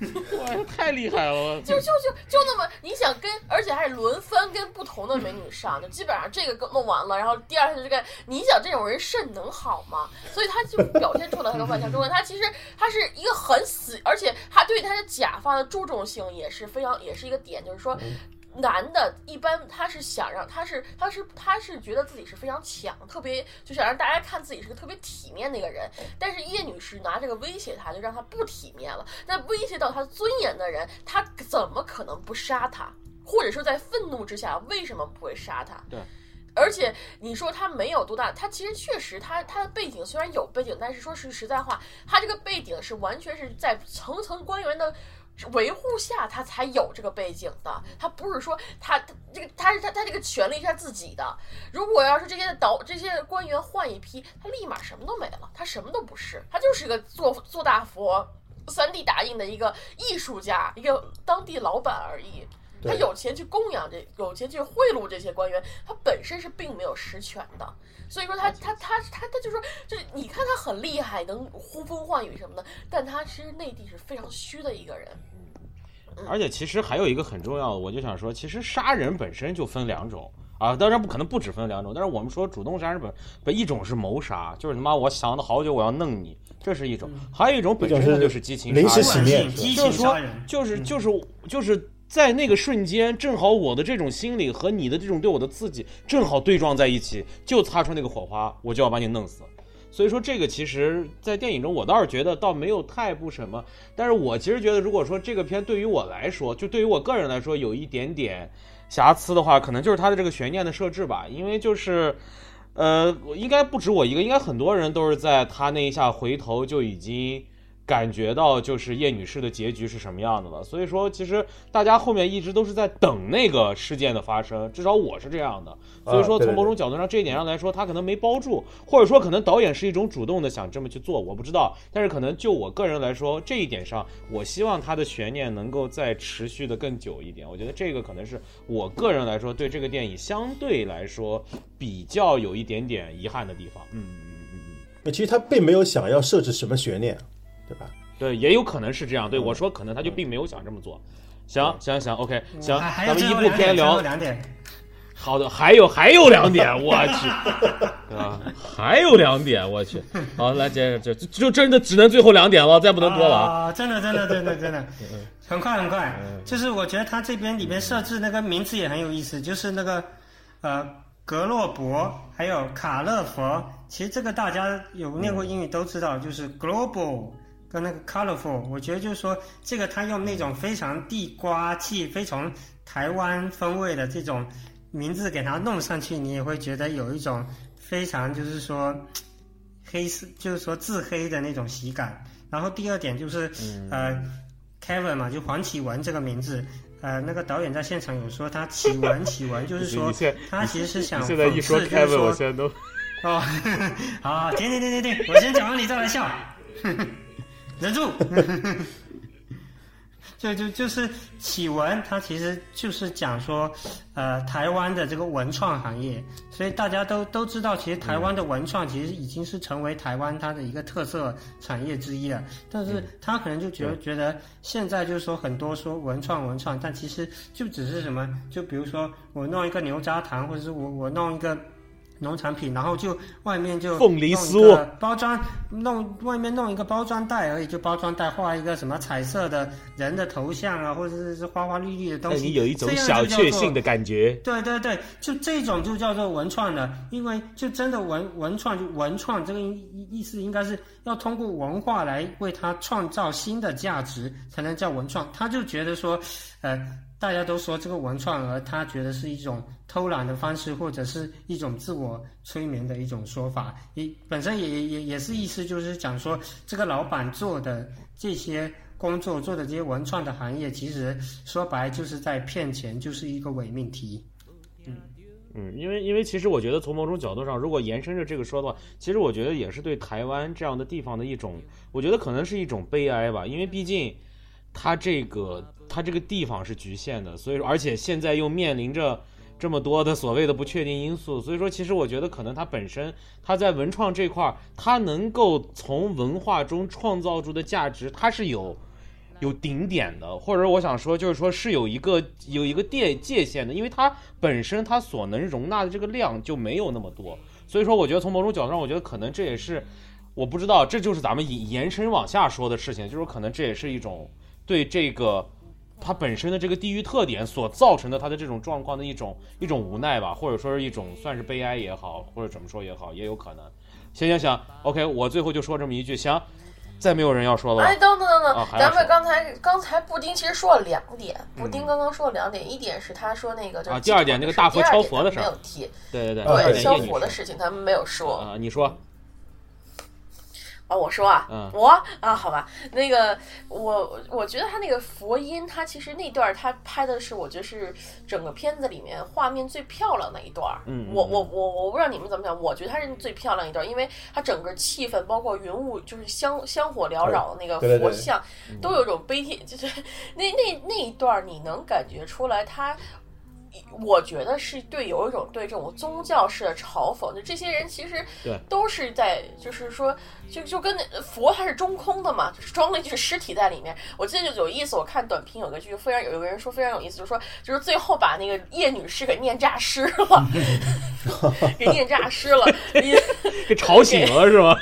这，哇，太厉害了！就就就就那么，你想跟，而且还是轮番跟不同的美女上，就基本上这个弄完了，然后第二天就这个，你想这种人肾能好吗？所以他就表现出了他的外强中干，他其实他是一个很死，而且他对他的假发的注重性也是非常，也是一个点，就是说。男的一般他是想让他是他是他是觉得自己是非常强，特别就想让大家看自己是个特别体面的一个人。但是叶女士拿这个威胁他，就让他不体面了。那威胁到他尊严的人，他怎么可能不杀他？或者说在愤怒之下，为什么不会杀他？对。而且你说他没有多大，他其实确实他他的背景虽然有背景，但是说实实在话，他这个背景是完全是在层层官员的。维护下，他才有这个背景的。他不是说他他这个他是他他这个权利是他自己的。如果要是这些导这些官员换一批，他立马什么都没了，他什么都不是，他就是一个做做大佛、三 D 打印的一个艺术家，一个当地老板而已。他有钱去供养这，有钱去贿赂这些官员，他本身是并没有实权的。所以说他他他他他就说，就是你看他很厉害，能呼风唤雨什么的，但他其实内地是非常虚的一个人。而且其实还有一个很重要的，我就想说，其实杀人本身就分两种。啊，当然不可能不只分两种，但是我们说主动杀人本本一种是谋杀，就是他妈我想了好久我要弄你，这是一种；还有一种本身它就是激情临时杀人，起念，就是说就是就是就是在那个瞬间，正好我的这种心理和你的这种对我的刺激正好对撞在一起，就擦出那个火花，我就要把你弄死。所以说这个其实，在电影中我倒是觉得倒没有太不什么，但是我其实觉得，如果说这个片对于我来说，就对于我个人来说有一点点瑕疵的话，可能就是它的这个悬念的设置吧，因为就是，呃，应该不止我一个，应该很多人都是在他那一下回头就已经。感觉到就是叶女士的结局是什么样的了，所以说其实大家后面一直都是在等那个事件的发生，至少我是这样的。所以说从某种角度上这一点上来说，他可能没包住，或者说可能导演是一种主动的想这么去做，我不知道。但是可能就我个人来说，这一点上，我希望他的悬念能够再持续的更久一点。我觉得这个可能是我个人来说对这个电影相对来说比较有一点点遗憾的地方。嗯嗯嗯嗯。其实他并没有想要设置什么悬念，对吧？对，也有可能是这样。对我说，可能他就并没有想这么做。行行行，OK，行，咱们一部最后两点，最后片聊。两点，好的，还有还有两点，<laughs> 我去，啊，还有两点，我去。好，来接着，就就真的只能最后两点了，再不能多了啊。啊！真的，真的，真的，真的，很快很快。就是我觉得他这边里面设置那个名字也很有意思，就是那个呃格洛伯还有卡勒佛，其实这个大家有念过英语都知道，就是 global 跟那个 colorful。我觉得就是说这个他用那种非常地瓜气、非常台湾风味的这种名字给它弄上去，你也会觉得有一种非常就是说黑色，就是说自黑的那种喜感。然后第二点就是，呃，Kevin 嘛，就黄启文这个名字，呃，那个导演在现场有说他启 <laughs> 文启文，就是说他其实是想你现在一说讽刺就是 Kevin，我说现在都哦，<laughs> 好，停停停停停，我先讲完你再来笑，<laughs> 忍住。<laughs> 就就就是启文，它其实就是讲说，呃，台湾的这个文创行业，所以大家都都知道，其实台湾的文创其实已经是成为台湾它的一个特色产业之一了。但是他可能就觉得觉得现在就是说很多说文创文创，但其实就只是什么，就比如说我弄一个牛轧糖，或者是我我弄一个农产品，然后就外面就凤梨酥个包装，弄外面弄一个包装袋而已，就包装袋画一个什么彩色的人的头像啊，或者是花花绿绿的东西，有一种小确幸的感觉。对对对，就这种就叫做文创了，因为就真的文文创，就文创这个意意思应该是要通过文化来为它创造新的价值，才能叫文创。他就觉得说，呃，大家都说这个文创，而他觉得是一种偷懒的方式，或者是一种自我催眠的一种说法。也本身也也也是意思就是讲说，这个老板做的这些。工作做的这些文创的行业，其实说白就是在骗钱，就是一个伪命题。嗯，因为因为其实我觉得从某种角度上，如果延伸着这个说的话，其实我觉得也是对台湾这样的地方的一种，我觉得可能是一种悲哀吧。因为毕竟它这个它这个地方是局限的，所以说而且现在又面临着这么多的所谓的不确定因素，所以说其实我觉得可能它本身它在文创这块，它能够从文化中创造出的价值，它是有。有顶点的，或者我想说，就是说是有一个有一个界界限的，因为它本身它所能容纳的这个量就没有那么多，所以说我觉得从某种角度上，我觉得可能这也是我不知道，这就是咱们延延伸往下说的事情，就是可能这也是一种对这个它本身的这个地域特点所造成的它的这种状况的一种一种无奈吧，或者说是一种算是悲哀也好，或者怎么说也好，也有可能。行行行，OK，我最后就说这么一句，行。再没有人要说了。哎，等等等等，咱们刚才刚才布丁其实说了两点，布丁刚刚说了两点，一点是他说那个就是啊第二点那个大佛敲佛的事没有提，对对对，啊对消这点叶女士佛的事情他们没有说。啊，你说，啊，我说啊，嗯我啊，好吧，那个我我觉得他那个佛音，他其实那段他拍的是，我觉得是整个片子里面画面最漂亮的一段。我我我我不知道你们怎么想，我觉得它是最漂亮一段，因为它整个气氛，包括云雾，就是香香火缭绕的那个对对对佛像，都有种悲天，就是 <laughs> 那那那一段你能感觉出来他。我觉得是对有一种对这种宗教式的嘲讽，就这些人其实对都是在，就是说，就就跟那佛它是中空的嘛，就是装了一具尸体在里面。我记得就有意思，我看短评有个剧非常有一个人说非常有意思，就是说就是最后把那个叶女士给念诈尸了，<laughs> 给念诈尸了，你 <laughs> 给吵醒了是吗？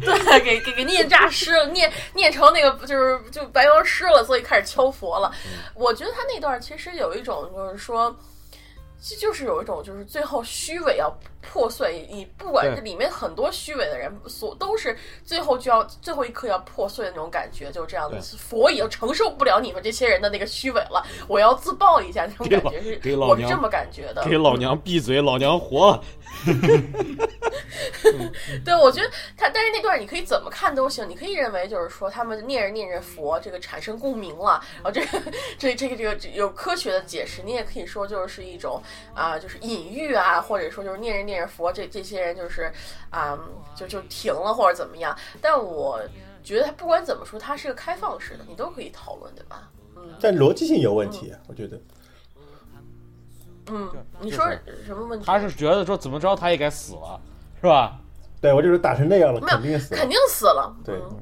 对，给给给念诈尸了，念念成那个就是就白毛尸了，所以开始敲佛了。我觉得他那段其实有一种就是说。这就是有一种，就是最后虚伪要破碎，你不管对是里面很多虚伪的人，所都是最后就要最后一刻要破碎的那种感觉，就这样子。佛已经承受不了你们这些人的那个虚伪了，我要自爆一下那种感觉是，我是这么感觉的。给老娘闭嘴，老娘活了。<laughs> 对，我觉得他，但是那段你可以怎么看都行，你可以认为就是说他们念着念着佛，这个产生共鸣了，然后这个这这个这个有科学的解释，你也可以说就是一种啊、就是隐喻啊，或者说就是念着念着佛，这这些人就是啊、就就停了或者怎么样。但我觉得他不管怎么说，它是个开放式的，你都可以讨论，对吧？嗯但逻辑性有问题，啊我觉得。嗯，你说什么问题？他是觉得说怎么着他也该死了，是吧？对我就是打成那样了，没有肯定死了肯。定死了，对嗯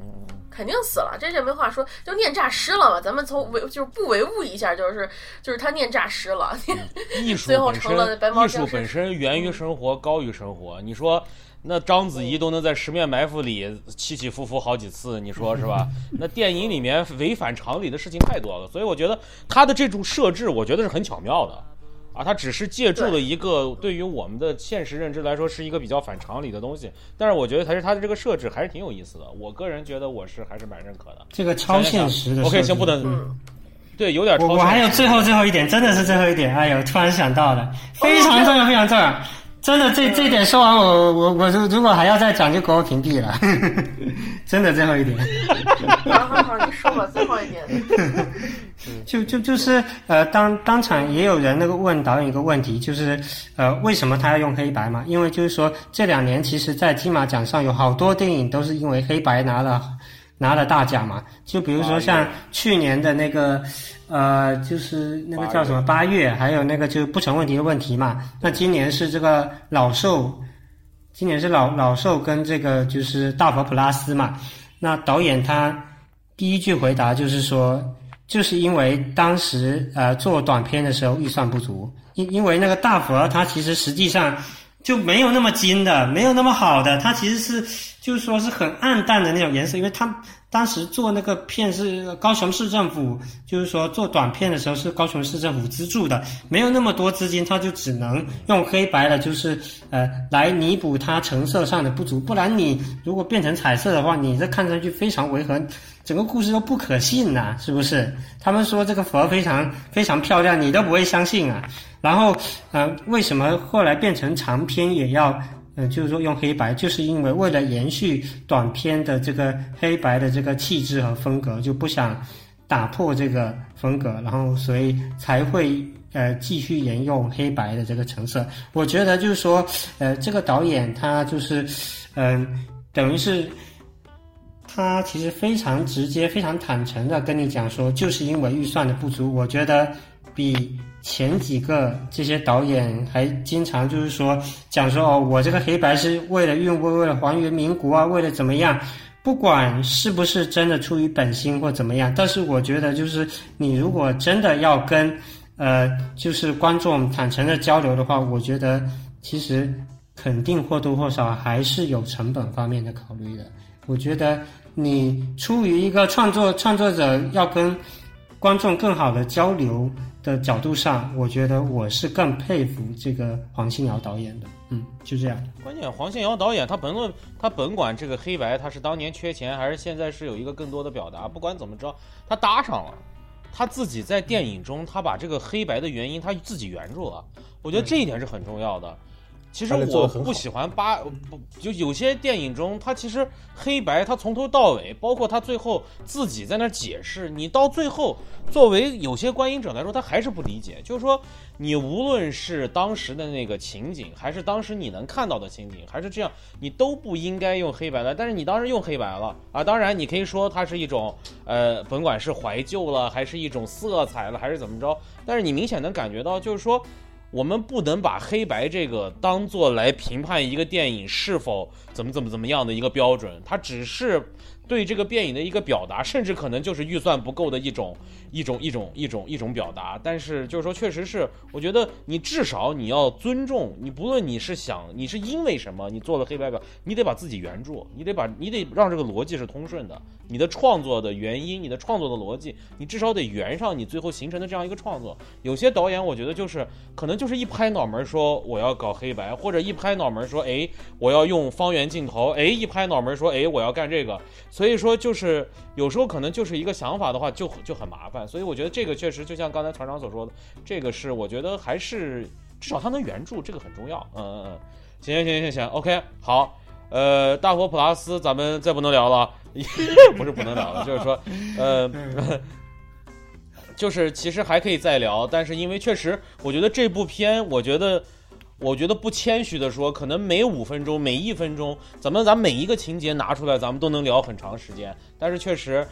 肯定死了，这就没话说，就念诈尸了嘛。咱们从唯就是不唯物一下，就是就是他念诈尸了，<laughs> 艺术最后成了白毛，艺术本身源于生活，高于生活。你说，那章子怡都能在《十面埋伏》里起起伏伏好几次，你说是吧？<laughs> 那电影里面违反常理的事情太多了，所以我觉得他的这种设置，我觉得是很巧妙的。啊，它只是借助了一个对于我们的现实认知来说是一个比较反常理的东西，但是我觉得还是它的这个设置还是挺有意思的。我个人觉得我是还是蛮认可的。这个超现实的 OK，设置行，不能，嗯对，有点超我我还有。最后最后一点，真的是最后一点，哎呦，突然想到了，非常重要，非常重要。真的，这这点说完，我我我如如果还要再讲，就给我屏蔽了。<laughs> 真的最后一点，好好好，你说吧，最后一点。<laughs> 就就就是呃，当当场也有人那个问导演一个问题，就是呃，为什么他要用黑白嘛？因为就是说这两年其实，在金马奖上有好多电影都是因为黑白拿了拿了大奖嘛。就比如说像去年的那个呃，就是那个叫什么八月，还有那个就不成问题的问题嘛。那今年是这个老兽，今年是老老兽跟这个就是大佛普拉斯嘛。那导演他第一句回答就是说。就是因为当时呃做短片的时候预算不足，因因为那个大佛它其实实际上就没有那么金的，没有那么好的，它其实是就是说是很暗淡的那种颜色，因为它当时做那个片是高雄市政府，就是说做短片的时候是高雄市政府资助的，没有那么多资金，它就只能用黑白的，就是呃来弥补它成色上的不足，不然你如果变成彩色的话，你这看上去非常违和，整个故事都不可信呐、是不是？他们说这个佛非常非常漂亮，你都不会相信啊。然后，呃，为什么后来变成长篇也要，呃，就是说用黑白，就是因为为了延续短篇的这个黑白的这个气质和风格，就不想打破这个风格，然后所以才会呃继续沿用黑白的这个成色。我觉得就是说，呃，这个导演他就是，嗯、等于是。他其实非常直接、非常坦诚的跟你讲说，就是因为预算的不足，我觉得比前几个这些导演还经常就是说讲说哦，我这个黑白是为了韵味，为了还原民国啊，为了怎么样，不管是不是真的出于本心或怎么样，但是我觉得就是你如果真的要跟呃就是观众坦诚的交流的话，我觉得其实肯定或多或少还是有成本方面的考虑的。我觉得你出于一个创作创作者要跟观众更好的交流的角度上，我觉得我是更佩服这个黄信尧导演的。嗯，就这样。关键黄信尧导演他甭论他甭管这个黑白他是当年缺钱还是现在是有一个更多的表达，不管怎么着，他搭上了。他自己在电影中，他把这个黑白的原因他自己圆住了，我觉得这一点是很重要的。其实我不喜欢八不就有些电影中，他其实黑白他从头到尾，包括他最后自己在那解释，你到最后作为有些观影者来说，他还是不理解。就是说，你无论是当时的那个情景，还是当时你能看到的情景，还是这样，你都不应该用黑白的。但是你当时用黑白了啊，当然你可以说它是一种呃，甭管是怀旧了，还是一种色彩了，还是怎么着，但是你明显能感觉到，就是说。我们不能把黑白这个当做来评判一个电影是否怎么怎么怎么样的一个标准，它只是对这个电影的一个表达，甚至可能就是预算不够的一种一种一种一种一种表达。但是就是说，确实是，我觉得你至少你要尊重你，不论你是想你是因为什么你做了黑白表，你得把自己圆住，你得把你得让这个逻辑是通顺的，你的创作的原因，你的创作的逻辑，你至少得圆上你最后形成的这样一个创作。有些导演我觉得就是可能就是一拍脑门说我要搞黑白，或者一拍脑门说哎我要用方圆镜头，哎一拍脑门说哎我要干这个，所以说就是有时候可能就是一个想法的话就就很麻烦，所以我觉得这个确实就像刚才团长所说的，这个是我觉得还是至少他能援助，这个很重要。嗯嗯嗯，行行行行行，OK 好。呃，大佛普拉斯，咱们再不能聊了，<laughs> 不是不能聊了，就是说，呃，<laughs> 就是其实还可以再聊，但是因为确实，我觉得这部片，我觉得，我觉得不谦虚的说，可能每五分钟、每一分钟，咱们咱每一个情节拿出来，咱们都能聊很长时间。但是确实，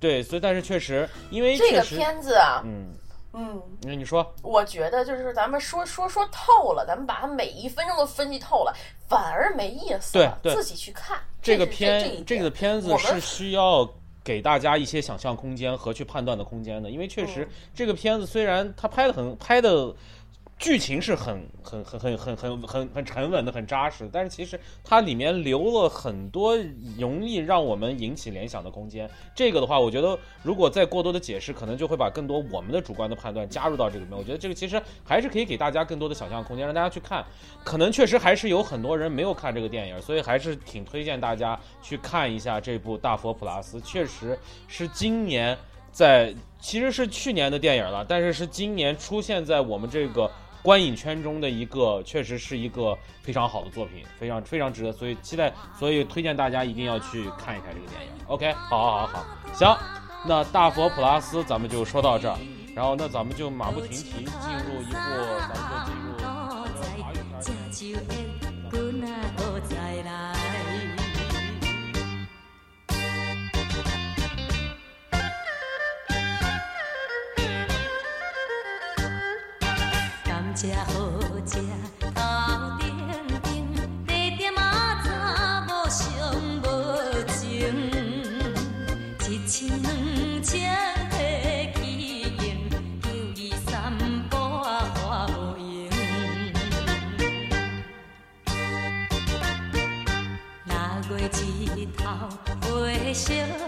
对，所以但是确实，因为这个，片子啊，嗯，嗯，那你说，我觉得就是咱们说说说透了，咱们把它每一分钟都分析透了，反而没意思了。对对自己去看这个片这个片子是需要给大家一些想象空间和去判断的空间的，因为确实嗯这个片子虽然它拍的很拍的。剧情是很很很很很很很很沉稳的，很扎实的，但是其实它里面留了很多容易让我们引起联想的空间。这个的话，我觉得如果再过多的解释，可能就会把更多我们的主观的判断加入到这里面。我觉得这个其实还是可以给大家更多的想象空间，让大家去看。可能确实还是有很多人没有看这个电影，所以还是挺推荐大家去看一下这部《大佛普拉斯》，确实是今年在其实是去年的电影了，但是是今年出现在我们这个观影圈中的一个，确实是一个非常好的作品，非常非常值得，所以期待，所以推荐大家一定要去看一下这个电影。OK，好好好好，行，那大佛普拉斯咱们就说到这儿，然后那咱们就马不停蹄进入一部，咱们就进入华语片惜